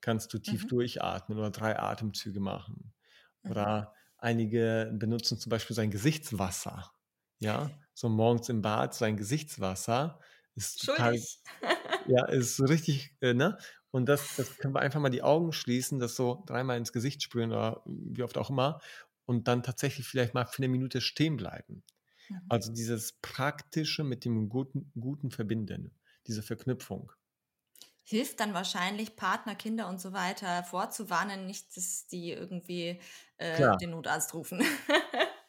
kannst du tief mhm. durchatmen oder drei Atemzüge machen. Mhm. Oder einige benutzen zum Beispiel sein Gesichtswasser. Ja, so morgens im Bad sein Gesichtswasser ist total, (laughs) ja, ist so richtig, äh, ne? Und das, das können wir einfach mal die Augen schließen, das so dreimal ins Gesicht sprühen oder wie oft auch immer und dann tatsächlich vielleicht mal für eine Minute stehen bleiben. Mhm. Also dieses Praktische mit dem Guten, Guten verbinden, diese Verknüpfung. Hilft dann wahrscheinlich Partner, Kinder und so weiter vorzuwarnen, nicht, dass die irgendwie äh, den Notarzt rufen. (laughs)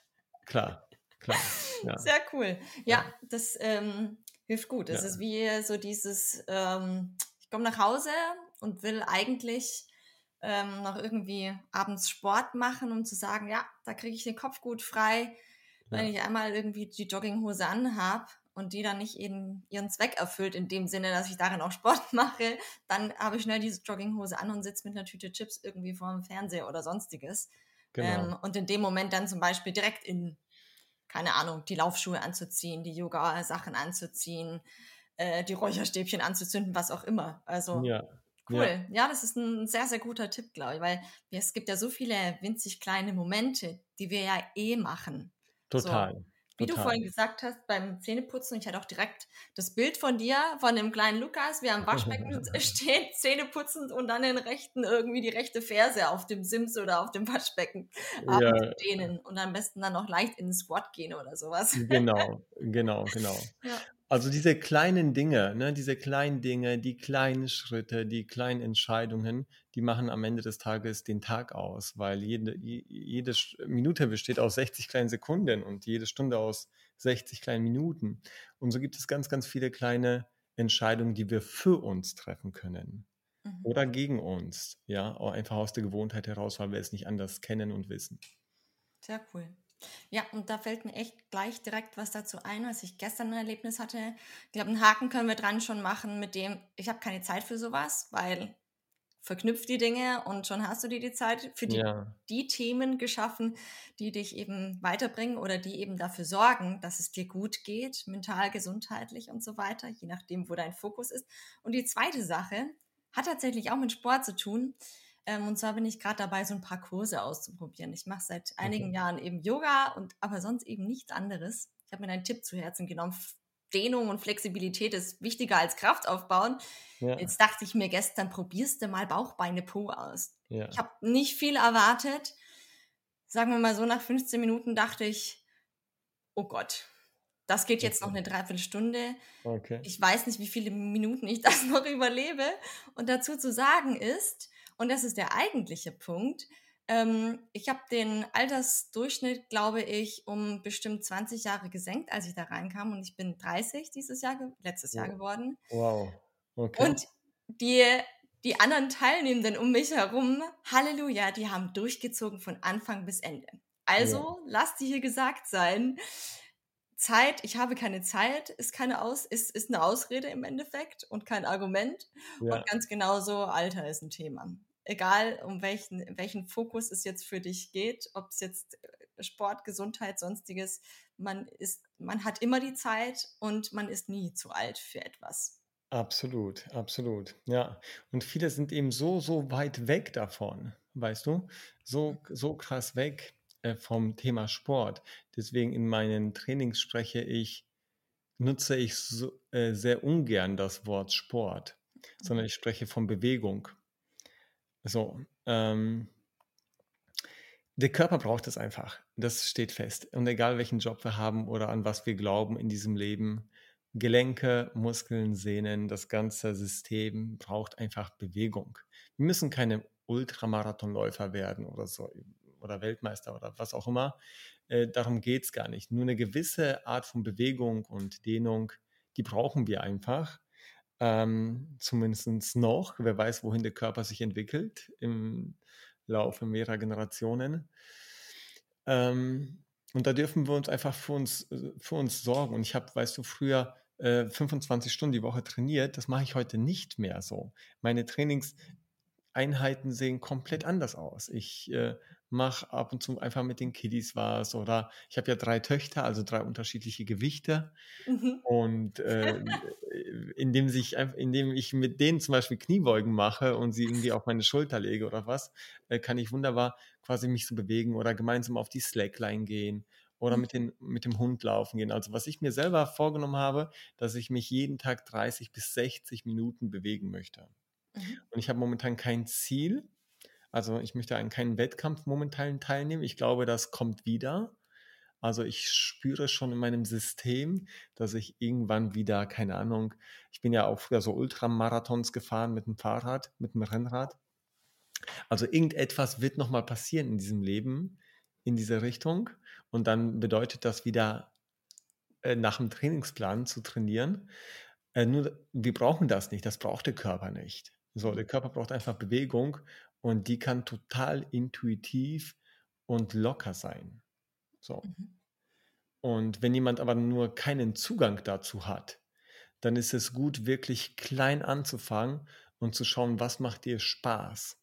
klar, klar. Ja. Sehr cool. Ja, ja. das ähm, hilft gut. Das ja. ist wie so dieses, ähm, ich komme nach Hause und will eigentlich ähm, noch irgendwie abends Sport machen, um zu sagen, ja, da kriege ich den Kopf gut frei, wenn ich einmal irgendwie die Jogginghose anhab und die dann nicht eben ihren Zweck erfüllt, in dem Sinne, dass ich darin auch Sport (laughs) mache, dann habe ich schnell diese Jogginghose an und sitze mit einer Tüte Chips irgendwie vor dem Fernseher oder sonstiges. Genau. Ähm, und in dem Moment dann zum Beispiel direkt in, keine Ahnung, die Laufschuhe anzuziehen, die Yoga-Sachen anzuziehen, äh, die Räucherstäbchen anzuzünden, was auch immer. Also ja. Cool. Ja. ja. das ist ein sehr, sehr guter Tipp, glaube ich, weil es gibt ja so viele winzig kleine Momente, die wir ja eh machen. Total. So. Wie Total. du vorhin gesagt hast, beim Zähneputzen, ich hatte auch direkt das Bild von dir, von dem kleinen Lukas, wie er am Waschbecken (laughs) steht, Zähne putzend und dann den rechten, irgendwie die rechte Ferse auf dem Sims oder auf dem Waschbecken ja. dehnen und am besten dann noch leicht in den Squat gehen oder sowas. Genau, (laughs) genau, genau. Ja. Also diese kleinen Dinge, ne, diese kleinen Dinge, die kleinen Schritte, die kleinen Entscheidungen, die machen am Ende des Tages den Tag aus, weil jede, jede Minute besteht aus 60 kleinen Sekunden und jede Stunde aus 60 kleinen Minuten. Und so gibt es ganz, ganz viele kleine Entscheidungen, die wir für uns treffen können mhm. oder gegen uns, ja, einfach aus der Gewohnheit heraus, weil wir es nicht anders kennen und wissen. Sehr cool. Ja, und da fällt mir echt gleich direkt was dazu ein, was ich gestern ein Erlebnis hatte. Ich glaube, einen Haken können wir dran schon machen mit dem, ich habe keine Zeit für sowas, weil verknüpft die Dinge und schon hast du dir die Zeit für die, ja. die Themen geschaffen, die dich eben weiterbringen oder die eben dafür sorgen, dass es dir gut geht, mental, gesundheitlich und so weiter, je nachdem, wo dein Fokus ist. Und die zweite Sache hat tatsächlich auch mit Sport zu tun. Ähm, und zwar bin ich gerade dabei, so ein paar Kurse auszuprobieren. Ich mache seit einigen okay. Jahren eben Yoga und aber sonst eben nichts anderes. Ich habe mir einen Tipp zu Herzen genommen. Dehnung und Flexibilität ist wichtiger als Kraft aufbauen. Ja. Jetzt dachte ich mir gestern, probierst du mal Bauchbeine Po aus. Ja. Ich habe nicht viel erwartet. Sagen wir mal so, nach 15 Minuten dachte ich, oh Gott, das geht jetzt noch eine Dreiviertelstunde. Okay. Ich weiß nicht, wie viele Minuten ich (laughs) das noch überlebe. Und dazu zu sagen ist, und das ist der eigentliche Punkt. Ähm, ich habe den Altersdurchschnitt, glaube ich, um bestimmt 20 Jahre gesenkt, als ich da reinkam. Und ich bin 30 dieses Jahr, letztes Jahr geworden. Wow. Okay. Und die, die anderen Teilnehmenden um mich herum, Halleluja, die haben durchgezogen von Anfang bis Ende. Also, ja. lasst die hier gesagt sein. Zeit, ich habe keine Zeit, ist keine Aus, ist, ist eine Ausrede im Endeffekt und kein Argument. Ja. Und ganz genauso, Alter ist ein Thema egal um welchen, welchen Fokus es jetzt für dich geht, ob es jetzt äh, Sport, Gesundheit, sonstiges, man ist, man hat immer die Zeit und man ist nie zu alt für etwas. Absolut, absolut. Ja. Und viele sind eben so, so weit weg davon, weißt du? So, so krass weg äh, vom Thema Sport. Deswegen in meinen Trainings spreche ich, nutze ich so, äh, sehr ungern das Wort Sport, sondern ich spreche von Bewegung. So, ähm, der Körper braucht es einfach. Das steht fest. Und egal welchen Job wir haben oder an was wir glauben in diesem Leben, Gelenke, Muskeln, Sehnen, das ganze System braucht einfach Bewegung. Wir müssen keine Ultramarathonläufer werden oder so oder Weltmeister oder was auch immer. Äh, darum geht es gar nicht. Nur eine gewisse Art von Bewegung und Dehnung, die brauchen wir einfach. Ähm, Zumindest noch. Wer weiß, wohin der Körper sich entwickelt im Laufe mehrerer Generationen. Ähm, und da dürfen wir uns einfach für uns, für uns sorgen. Und ich habe, weißt du, früher äh, 25 Stunden die Woche trainiert. Das mache ich heute nicht mehr so. Meine Trainingseinheiten sehen komplett anders aus. Ich äh, mache ab und zu einfach mit den Kiddies was oder ich habe ja drei Töchter, also drei unterschiedliche Gewichte. Mhm. Und äh, indem, sich, indem ich mit denen zum Beispiel Kniebeugen mache und sie irgendwie auf meine Schulter lege oder was, äh, kann ich wunderbar quasi mich so bewegen oder gemeinsam auf die Slackline gehen oder mhm. mit, den, mit dem Hund laufen gehen. Also was ich mir selber vorgenommen habe, dass ich mich jeden Tag 30 bis 60 Minuten bewegen möchte. Mhm. Und ich habe momentan kein Ziel. Also ich möchte an keinen Wettkampf momentan teilnehmen. Ich glaube, das kommt wieder. Also ich spüre schon in meinem System, dass ich irgendwann wieder, keine Ahnung, ich bin ja auch früher so Ultramarathons gefahren mit dem Fahrrad, mit dem Rennrad. Also irgendetwas wird nochmal passieren in diesem Leben, in diese Richtung. Und dann bedeutet das wieder äh, nach dem Trainingsplan zu trainieren. Äh, nur wir brauchen das nicht, das braucht der Körper nicht. So, der Körper braucht einfach Bewegung und die kann total intuitiv und locker sein. So. Mhm. Und wenn jemand aber nur keinen Zugang dazu hat, dann ist es gut, wirklich klein anzufangen und zu schauen, was macht dir Spaß.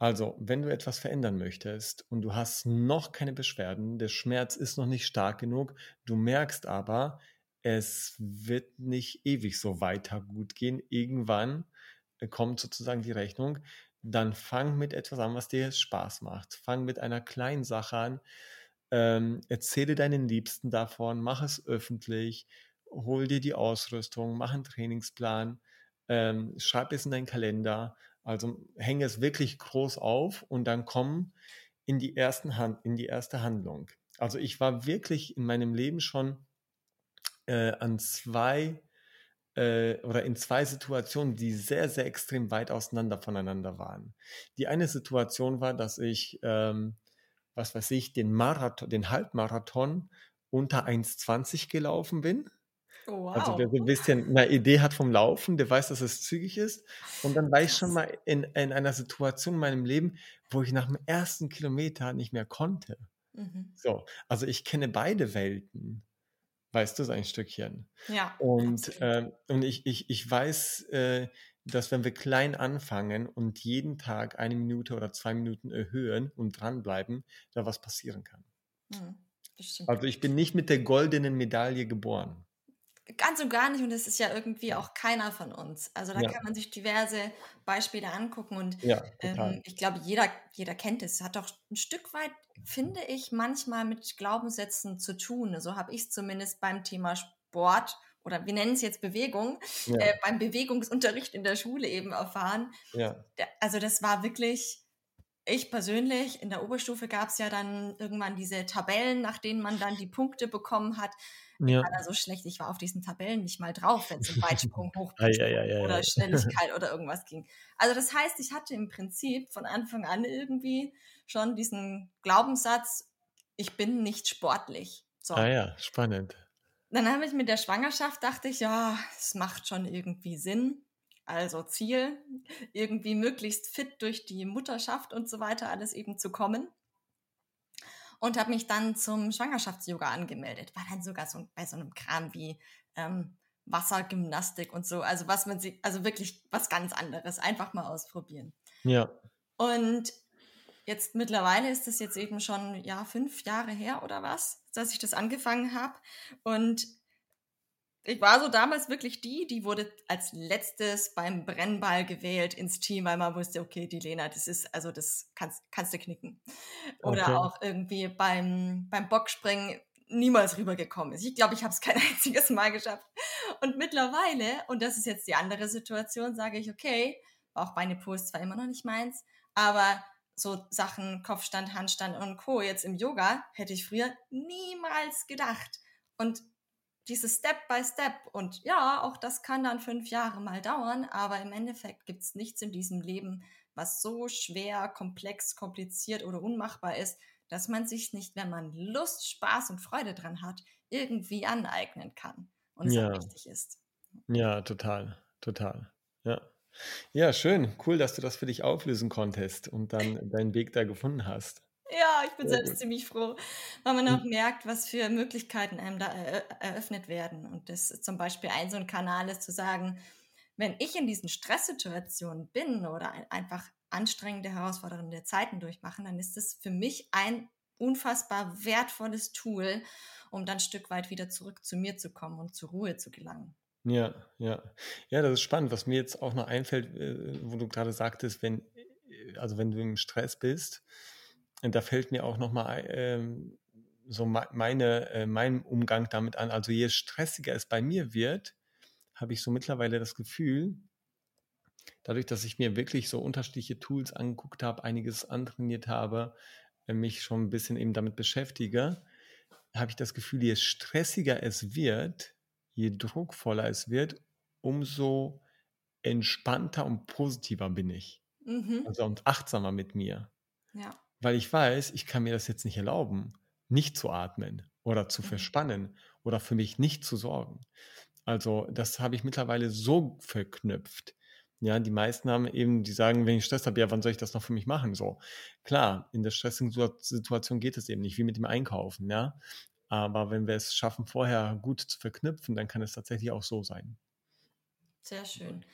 Also, wenn du etwas verändern möchtest und du hast noch keine Beschwerden, der Schmerz ist noch nicht stark genug, du merkst aber, es wird nicht ewig so weiter gut gehen. Irgendwann äh, kommt sozusagen die Rechnung. Dann fang mit etwas an, was dir Spaß macht. Fang mit einer kleinen Sache an. Ähm, erzähle deinen Liebsten davon, mach es öffentlich, hol dir die Ausrüstung, mach einen Trainingsplan, ähm, schreib es in deinen Kalender also hänge es wirklich groß auf und dann komm in die, ersten Hand, in die erste Handlung. Also ich war wirklich in meinem Leben schon äh, an zwei äh, oder in zwei Situationen, die sehr, sehr extrem weit auseinander voneinander waren. Die eine Situation war, dass ich, ähm, was weiß ich, den Marathon, den Halbmarathon unter 1,20 gelaufen bin. Oh, wow. Also wer so ein bisschen eine Idee hat vom Laufen, der weiß, dass es zügig ist. Und dann war ich schon mal in, in einer Situation in meinem Leben, wo ich nach dem ersten Kilometer nicht mehr konnte. Mhm. So, also ich kenne beide Welten. Weißt du, so ein Stückchen. Ja. Und, äh, und ich, ich, ich weiß, äh, dass wenn wir klein anfangen und jeden Tag eine Minute oder zwei Minuten erhöhen und dranbleiben, da was passieren kann. Mhm, also ich bin nicht mit der goldenen Medaille geboren. Ganz und gar nicht. Und das ist ja irgendwie auch keiner von uns. Also da ja. kann man sich diverse Beispiele angucken. Und ja, ähm, ich glaube, jeder, jeder kennt es. Hat doch ein Stück weit, finde ich, manchmal mit Glaubenssätzen zu tun. So habe ich es zumindest beim Thema Sport oder wir nennen es jetzt Bewegung, ja. äh, beim Bewegungsunterricht in der Schule eben erfahren. Also das war wirklich, ich persönlich, in der Oberstufe gab es ja dann irgendwann diese Tabellen, nach denen man dann die Punkte bekommen hat. Ich ja. war da so schlecht, ich war auf diesen Tabellen nicht mal drauf, wenn es um Weitsprung, Hochsprung ja, ja, oder Schnelligkeit (laughs) oder irgendwas ging. Also das heißt, ich hatte im Prinzip von Anfang an irgendwie schon diesen Glaubenssatz, ich bin nicht sportlich. So. Ah ja, spannend. Dann habe ich mit der Schwangerschaft, dachte ich, ja, es macht schon irgendwie Sinn. Also Ziel, irgendwie möglichst fit durch die Mutterschaft und so weiter alles eben zu kommen und habe mich dann zum Schwangerschafts-Yoga angemeldet. War dann sogar so bei so einem Kram wie ähm, Wassergymnastik und so. Also was man sich, also wirklich was ganz anderes. Einfach mal ausprobieren. Ja. Und jetzt mittlerweile ist es jetzt eben schon ja fünf Jahre her oder was, dass ich das angefangen habe. Und ich war so damals wirklich die, die wurde als letztes beim Brennball gewählt ins Team, weil man wusste, okay, die Lena, das ist, also das kannst, kannst du knicken. Oder okay. auch irgendwie beim, beim Bockspringen niemals rübergekommen ist. Ich glaube, ich habe es (laughs) kein einziges Mal geschafft. Und mittlerweile, und das ist jetzt die andere Situation, sage ich, okay, auch meine Post zwar immer noch nicht meins, aber so Sachen Kopfstand, Handstand und Co. jetzt im Yoga hätte ich früher niemals gedacht. Und dieses Step by Step. Und ja, auch das kann dann fünf Jahre mal dauern, aber im Endeffekt gibt es nichts in diesem Leben, was so schwer, komplex, kompliziert oder unmachbar ist, dass man sich nicht, wenn man Lust, Spaß und Freude dran hat, irgendwie aneignen kann und es ja. wichtig ist. Ja, total, total. Ja. Ja, schön. Cool, dass du das für dich auflösen konntest und dann (laughs) deinen Weg da gefunden hast. Ja, ich bin selbst ziemlich froh, weil man auch hm. merkt, was für Möglichkeiten einem da eröffnet werden. Und das ist zum Beispiel ein so ein Kanal ist zu sagen, wenn ich in diesen Stresssituationen bin oder einfach anstrengende, herausfordernde Zeiten durchmachen, dann ist es für mich ein unfassbar wertvolles Tool, um dann ein Stück weit wieder zurück zu mir zu kommen und zur Ruhe zu gelangen. Ja, ja. Ja, das ist spannend. Was mir jetzt auch noch einfällt, äh, wo du gerade sagtest, wenn, äh, also wenn du im Stress bist, da fällt mir auch nochmal ähm, so meine, äh, mein Umgang damit an. Also je stressiger es bei mir wird, habe ich so mittlerweile das Gefühl, dadurch, dass ich mir wirklich so unterschiedliche Tools angeguckt habe, einiges antrainiert habe, äh, mich schon ein bisschen eben damit beschäftige, habe ich das Gefühl, je stressiger es wird, je druckvoller es wird, umso entspannter und positiver bin ich. Mhm. Also und achtsamer mit mir. Ja weil ich weiß, ich kann mir das jetzt nicht erlauben, nicht zu atmen oder zu mhm. verspannen oder für mich nicht zu sorgen. Also das habe ich mittlerweile so verknüpft. Ja, die meisten haben eben, die sagen, wenn ich Stress habe, ja, wann soll ich das noch für mich machen? So, klar, in der stressigen Situation geht es eben nicht, wie mit dem Einkaufen, ja. Aber wenn wir es schaffen, vorher gut zu verknüpfen, dann kann es tatsächlich auch so sein. Sehr schön.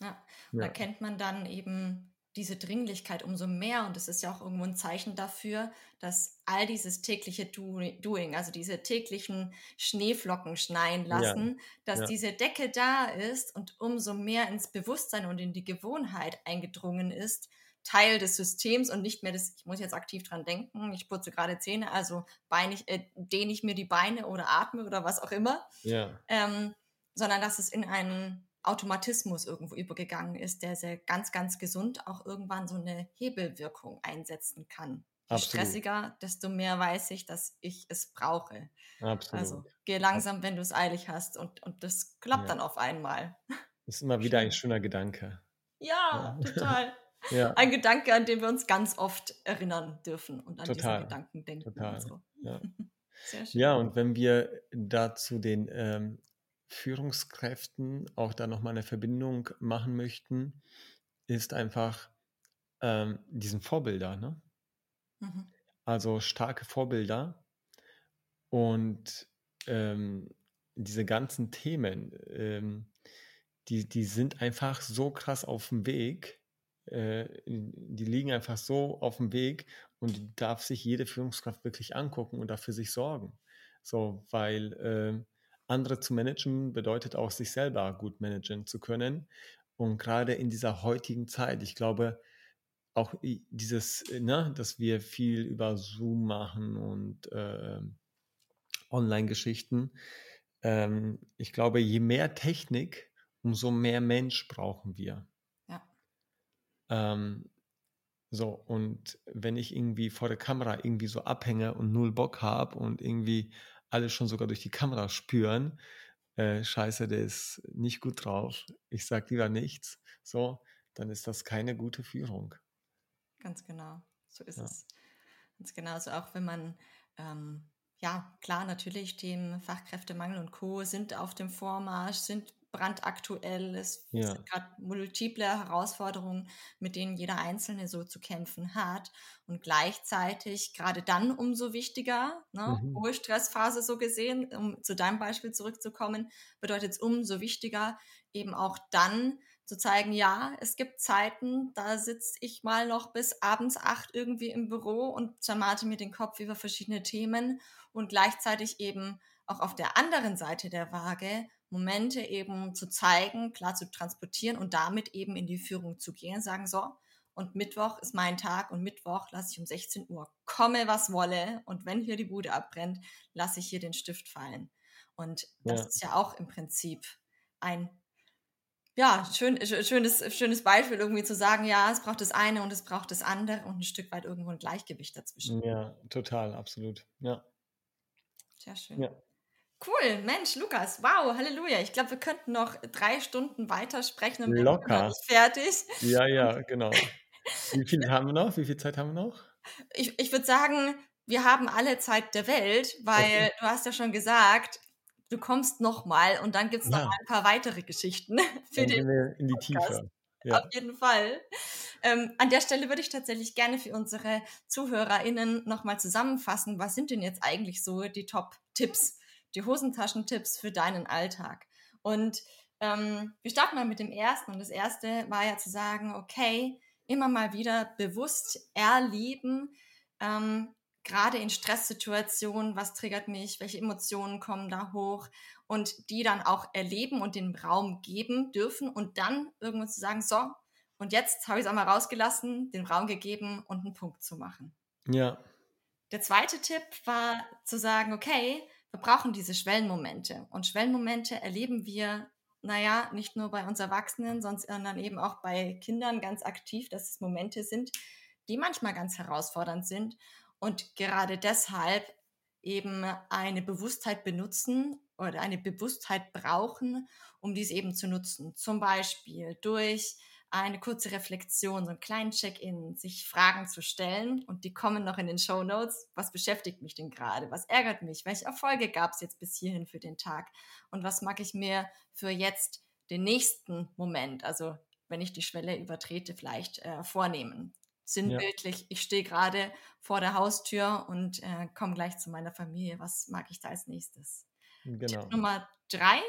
Ja. ja. Da kennt man dann eben diese Dringlichkeit umso mehr. Und es ist ja auch irgendwo ein Zeichen dafür, dass all dieses tägliche Doing, also diese täglichen Schneeflocken schneien lassen, ja, dass ja. diese Decke da ist und umso mehr ins Bewusstsein und in die Gewohnheit eingedrungen ist, Teil des Systems und nicht mehr das, ich muss jetzt aktiv dran denken, ich putze gerade Zähne, also beine, äh, dehne ich mir die Beine oder atme oder was auch immer, ja. ähm, sondern dass es in einen Automatismus irgendwo übergegangen ist, der sehr ganz, ganz gesund auch irgendwann so eine Hebelwirkung einsetzen kann. Je stressiger, desto mehr weiß ich, dass ich es brauche. Absolut. Also geh langsam, wenn du es eilig hast und, und das klappt ja. dann auf einmal. Das (laughs) ist immer wieder ein schöner Gedanke. Ja, ja. total. (laughs) ja. Ein Gedanke, an den wir uns ganz oft erinnern dürfen und an total. diese Gedanken denken. Total. So. ja. (laughs) ja, und wenn wir dazu den ähm, Führungskräften auch da nochmal eine Verbindung machen möchten, ist einfach ähm, diesen Vorbilder. Ne? Mhm. Also starke Vorbilder und ähm, diese ganzen Themen, ähm, die, die sind einfach so krass auf dem Weg, äh, die liegen einfach so auf dem Weg und die darf sich jede Führungskraft wirklich angucken und dafür sich sorgen. So, weil äh, andere zu managen bedeutet auch, sich selber gut managen zu können. Und gerade in dieser heutigen Zeit, ich glaube, auch dieses, ne, dass wir viel über Zoom machen und äh, Online-Geschichten. Ähm, ich glaube, je mehr Technik, umso mehr Mensch brauchen wir. Ja. Ähm, so, und wenn ich irgendwie vor der Kamera irgendwie so abhänge und null Bock habe und irgendwie alle schon sogar durch die Kamera spüren, äh, scheiße, der ist nicht gut drauf, ich sage lieber nichts, so, dann ist das keine gute Führung. Ganz genau, so ist ja. es. Ganz genau, also auch wenn man, ähm, ja, klar, natürlich, Themen Fachkräftemangel und Co. sind auf dem Vormarsch, sind brandaktuell. Es ja. sind gerade multiple Herausforderungen, mit denen jeder Einzelne so zu kämpfen hat. Und gleichzeitig, gerade dann umso wichtiger, ne, mhm. hohe Stressphase so gesehen, um zu deinem Beispiel zurückzukommen, bedeutet es umso wichtiger, eben auch dann zu zeigen, ja, es gibt Zeiten, da sitze ich mal noch bis abends acht irgendwie im Büro und zermate mir den Kopf über verschiedene Themen und gleichzeitig eben auch auf der anderen Seite der Waage Momente eben zu zeigen, klar zu transportieren und damit eben in die Führung zu gehen, sagen so, und Mittwoch ist mein Tag und Mittwoch lasse ich um 16 Uhr komme, was wolle. Und wenn hier die Bude abbrennt, lasse ich hier den Stift fallen. Und das ja. ist ja auch im Prinzip ein ja, schön, schönes, schönes Beispiel, irgendwie zu sagen, ja, es braucht das eine und es braucht das andere und ein Stück weit irgendwo ein Gleichgewicht dazwischen. Ja, total, absolut. Ja. Sehr schön. Ja. Cool, Mensch, Lukas, wow, Halleluja. Ich glaube, wir könnten noch drei Stunden weitersprechen und Locker. wir sind fertig. Ja, ja, genau. (laughs) Wie viel haben wir noch? Wie viel Zeit haben wir noch? Ich, ich würde sagen, wir haben alle Zeit der Welt, weil okay. du hast ja schon gesagt, du kommst nochmal und dann gibt es ja. noch ein paar weitere Geschichten (laughs) für den in die Tiefe. Ja. Auf jeden Fall. Ähm, an der Stelle würde ich tatsächlich gerne für unsere ZuhörerInnen nochmal zusammenfassen, was sind denn jetzt eigentlich so die Top-Tipps, die Hosentaschentipps für deinen Alltag? Und ähm, wir starten mal mit dem ersten. Und das erste war ja zu sagen, okay, immer mal wieder bewusst erleben, ähm, gerade in Stresssituationen, was triggert mich, welche Emotionen kommen da hoch und die dann auch erleben und den Raum geben dürfen und dann irgendwann zu sagen, so, und jetzt habe ich es einmal rausgelassen, den Raum gegeben und einen Punkt zu machen. Ja. Der zweite Tipp war zu sagen, okay, wir brauchen diese Schwellenmomente. Und Schwellenmomente erleben wir naja, nicht nur bei uns Erwachsenen, sondern eben auch bei Kindern ganz aktiv, dass es Momente sind, die manchmal ganz herausfordernd sind und gerade deshalb eben eine Bewusstheit benutzen oder eine Bewusstheit brauchen, um dies eben zu nutzen. Zum Beispiel durch eine kurze Reflexion, so einen kleinen Check-in, sich Fragen zu stellen und die kommen noch in den Show Notes. Was beschäftigt mich denn gerade? Was ärgert mich? Welche Erfolge gab es jetzt bis hierhin für den Tag? Und was mag ich mir für jetzt den nächsten Moment, also wenn ich die Schwelle übertrete, vielleicht äh, vornehmen? Sinnbildlich, ja. ich stehe gerade vor der Haustür und äh, komme gleich zu meiner Familie. Was mag ich da als nächstes? Genau. Tipp Nummer drei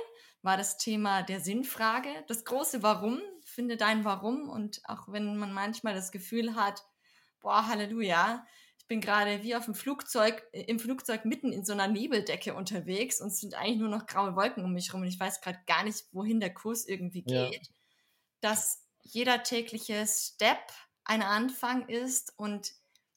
war das Thema der Sinnfrage. Das große Warum finde dein Warum und auch wenn man manchmal das Gefühl hat, boah, Halleluja, ich bin gerade wie auf dem Flugzeug, äh, im Flugzeug mitten in so einer Nebeldecke unterwegs und es sind eigentlich nur noch graue Wolken um mich rum und ich weiß gerade gar nicht, wohin der Kurs irgendwie geht. Ja. Dass jeder tägliche Step ein Anfang ist und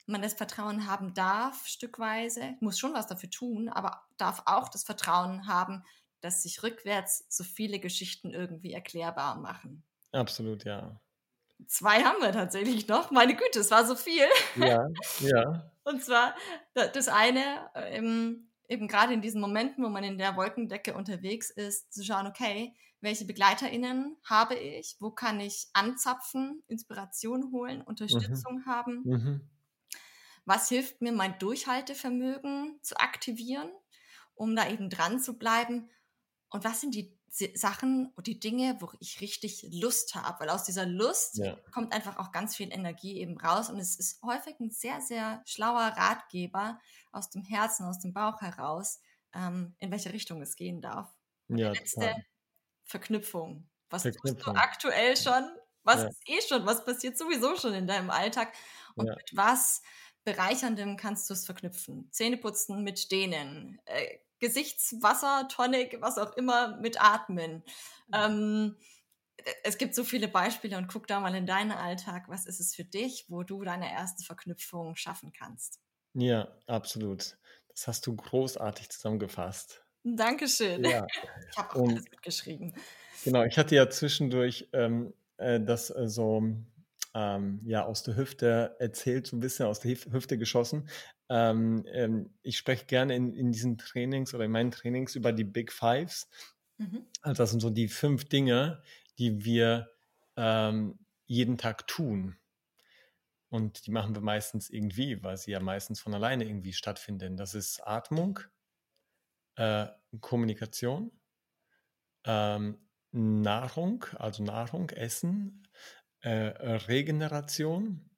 man das Vertrauen haben darf, stückweise, muss schon was dafür tun, aber darf auch das Vertrauen haben, dass sich rückwärts so viele Geschichten irgendwie erklärbar machen. Absolut, ja. Zwei haben wir tatsächlich noch. Meine Güte, es war so viel. Ja, ja. (laughs) Und zwar das eine, eben, eben gerade in diesen Momenten, wo man in der Wolkendecke unterwegs ist, zu schauen, okay, welche BegleiterInnen habe ich? Wo kann ich anzapfen, Inspiration holen, Unterstützung mhm. haben? Mhm. Was hilft mir, mein Durchhaltevermögen zu aktivieren, um da eben dran zu bleiben? Und was sind die Sachen und die Dinge, wo ich richtig Lust habe, weil aus dieser Lust ja. kommt einfach auch ganz viel Energie eben raus und es ist häufig ein sehr, sehr schlauer Ratgeber aus dem Herzen, aus dem Bauch heraus, ähm, in welche Richtung es gehen darf. Ja, die letzte total. Verknüpfung. Was Verknüpfung. tust du aktuell schon? Was ja. ist eh schon? Was passiert sowieso schon in deinem Alltag? Und ja. mit was Bereicherndem kannst du es verknüpfen? Zähneputzen mit Dehnen, äh, Gesichtswasser, Tonic, was auch immer, mit Atmen. Ähm, es gibt so viele Beispiele und guck da mal in deinen Alltag, was ist es für dich, wo du deine erste Verknüpfung schaffen kannst. Ja, absolut. Das hast du großartig zusammengefasst. Dankeschön. Ja. (laughs) Ich habe auch und, alles mitgeschrieben. Genau, ich hatte ja zwischendurch ähm, äh, das äh, so ähm, ja, aus der Hüfte erzählt, so ein bisschen aus der Hüfte geschossen. Ähm, ähm, ich spreche gerne in, in diesen Trainings oder in meinen Trainings über die Big Fives. Mhm. Also das sind so die fünf Dinge, die wir ähm, jeden Tag tun. Und die machen wir meistens irgendwie, weil sie ja meistens von alleine irgendwie stattfinden. Das ist Atmung, äh, Kommunikation, ähm, Nahrung, also Nahrung, Essen, äh, Regeneration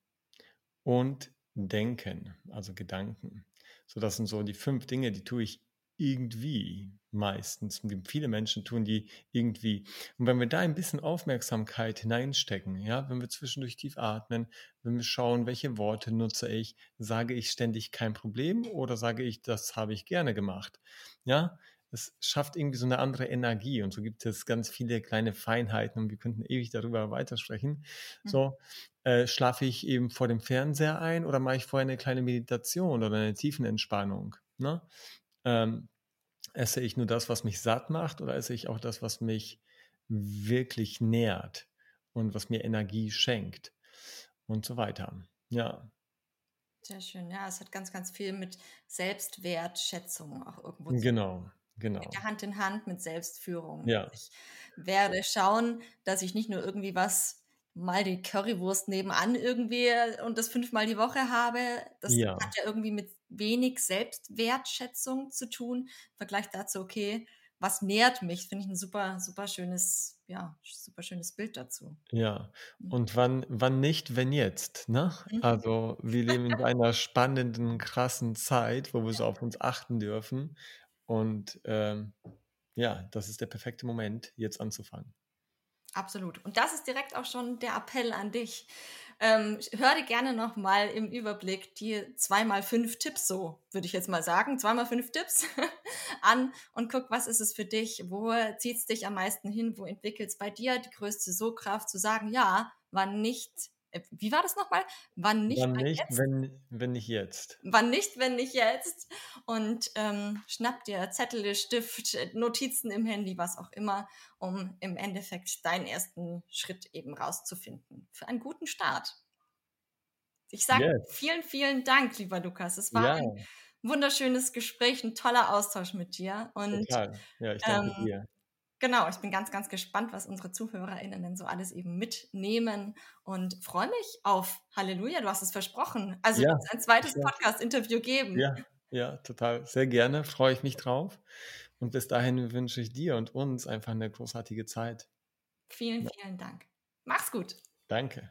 und Denken, also Gedanken. So, das sind so die fünf Dinge, die tue ich irgendwie meistens. Viele Menschen tun die irgendwie. Und wenn wir da ein bisschen Aufmerksamkeit hineinstecken, ja, wenn wir zwischendurch tief atmen, wenn wir schauen, welche Worte nutze ich, sage ich ständig kein Problem oder sage ich, das habe ich gerne gemacht, ja, es schafft irgendwie so eine andere Energie und so gibt es ganz viele kleine Feinheiten und wir könnten ewig darüber weitersprechen. Mhm. So, äh, schlafe ich eben vor dem Fernseher ein oder mache ich vorher eine kleine Meditation oder eine Tiefenentspannung? Ne? Ähm, esse ich nur das, was mich satt macht oder esse ich auch das, was mich wirklich nährt und was mir Energie schenkt und so weiter. Ja. Sehr schön. Ja, es hat ganz, ganz viel mit Selbstwertschätzung auch irgendwo zu Genau, genau. Hand in Hand mit Selbstführung. Ja. Ich werde schauen, dass ich nicht nur irgendwie was mal die Currywurst nebenan irgendwie und das fünfmal die Woche habe. Das Ja. hat ja irgendwie mit wenig Selbstwertschätzung zu tun. Im Vergleich dazu, okay, was nährt mich? Finde ich ein super, super schönes, ja, super schönes Bild dazu. Ja. Mhm. Und wann wann nicht, wenn jetzt, ne? Mhm. Also, wir leben in (laughs) einer spannenden, krassen Zeit, wo wir so auf uns achten dürfen und, ähm, ja, das ist der perfekte Moment, jetzt anzufangen. Absolut. Und das ist direkt auch schon der Appell an dich. Ähm, hör dir gerne nochmal im Überblick die zweimal fünf Tipps, so würde ich jetzt mal sagen, zweimal fünf Tipps (laughs) an und guck, was ist es für dich, wo zieht es dich am meisten hin, wo entwickelt es bei dir die größte So-Kraft zu sagen, ja, war nicht wie war das nochmal? Wann nicht, Wann wann nicht, jetzt? wenn wenn nicht jetzt. Wann nicht, wenn nicht jetzt? Und ähm, schnapp dir Zettel, Stift, Notizen im Handy, was auch immer, um im Endeffekt deinen ersten Schritt eben rauszufinden. Für einen guten Start. Ich sage Yes. vielen, vielen Dank, lieber Lukas. Es war Ja, ein wunderschönes Gespräch, ein toller Austausch mit dir. Und total. Ja, ich danke ähm, dir. Genau, ich bin ganz, ganz gespannt, was unsere ZuhörerInnen denn so alles eben mitnehmen und freue mich auf Halleluja, du hast es versprochen. Also Ja, ein zweites ja. Podcast-Interview geben. Ja, ja, total. Sehr gerne, freue ich mich drauf. Und bis dahin wünsche ich dir und uns einfach eine großartige Zeit. Vielen, Ja, vielen Dank. Mach's gut. danke.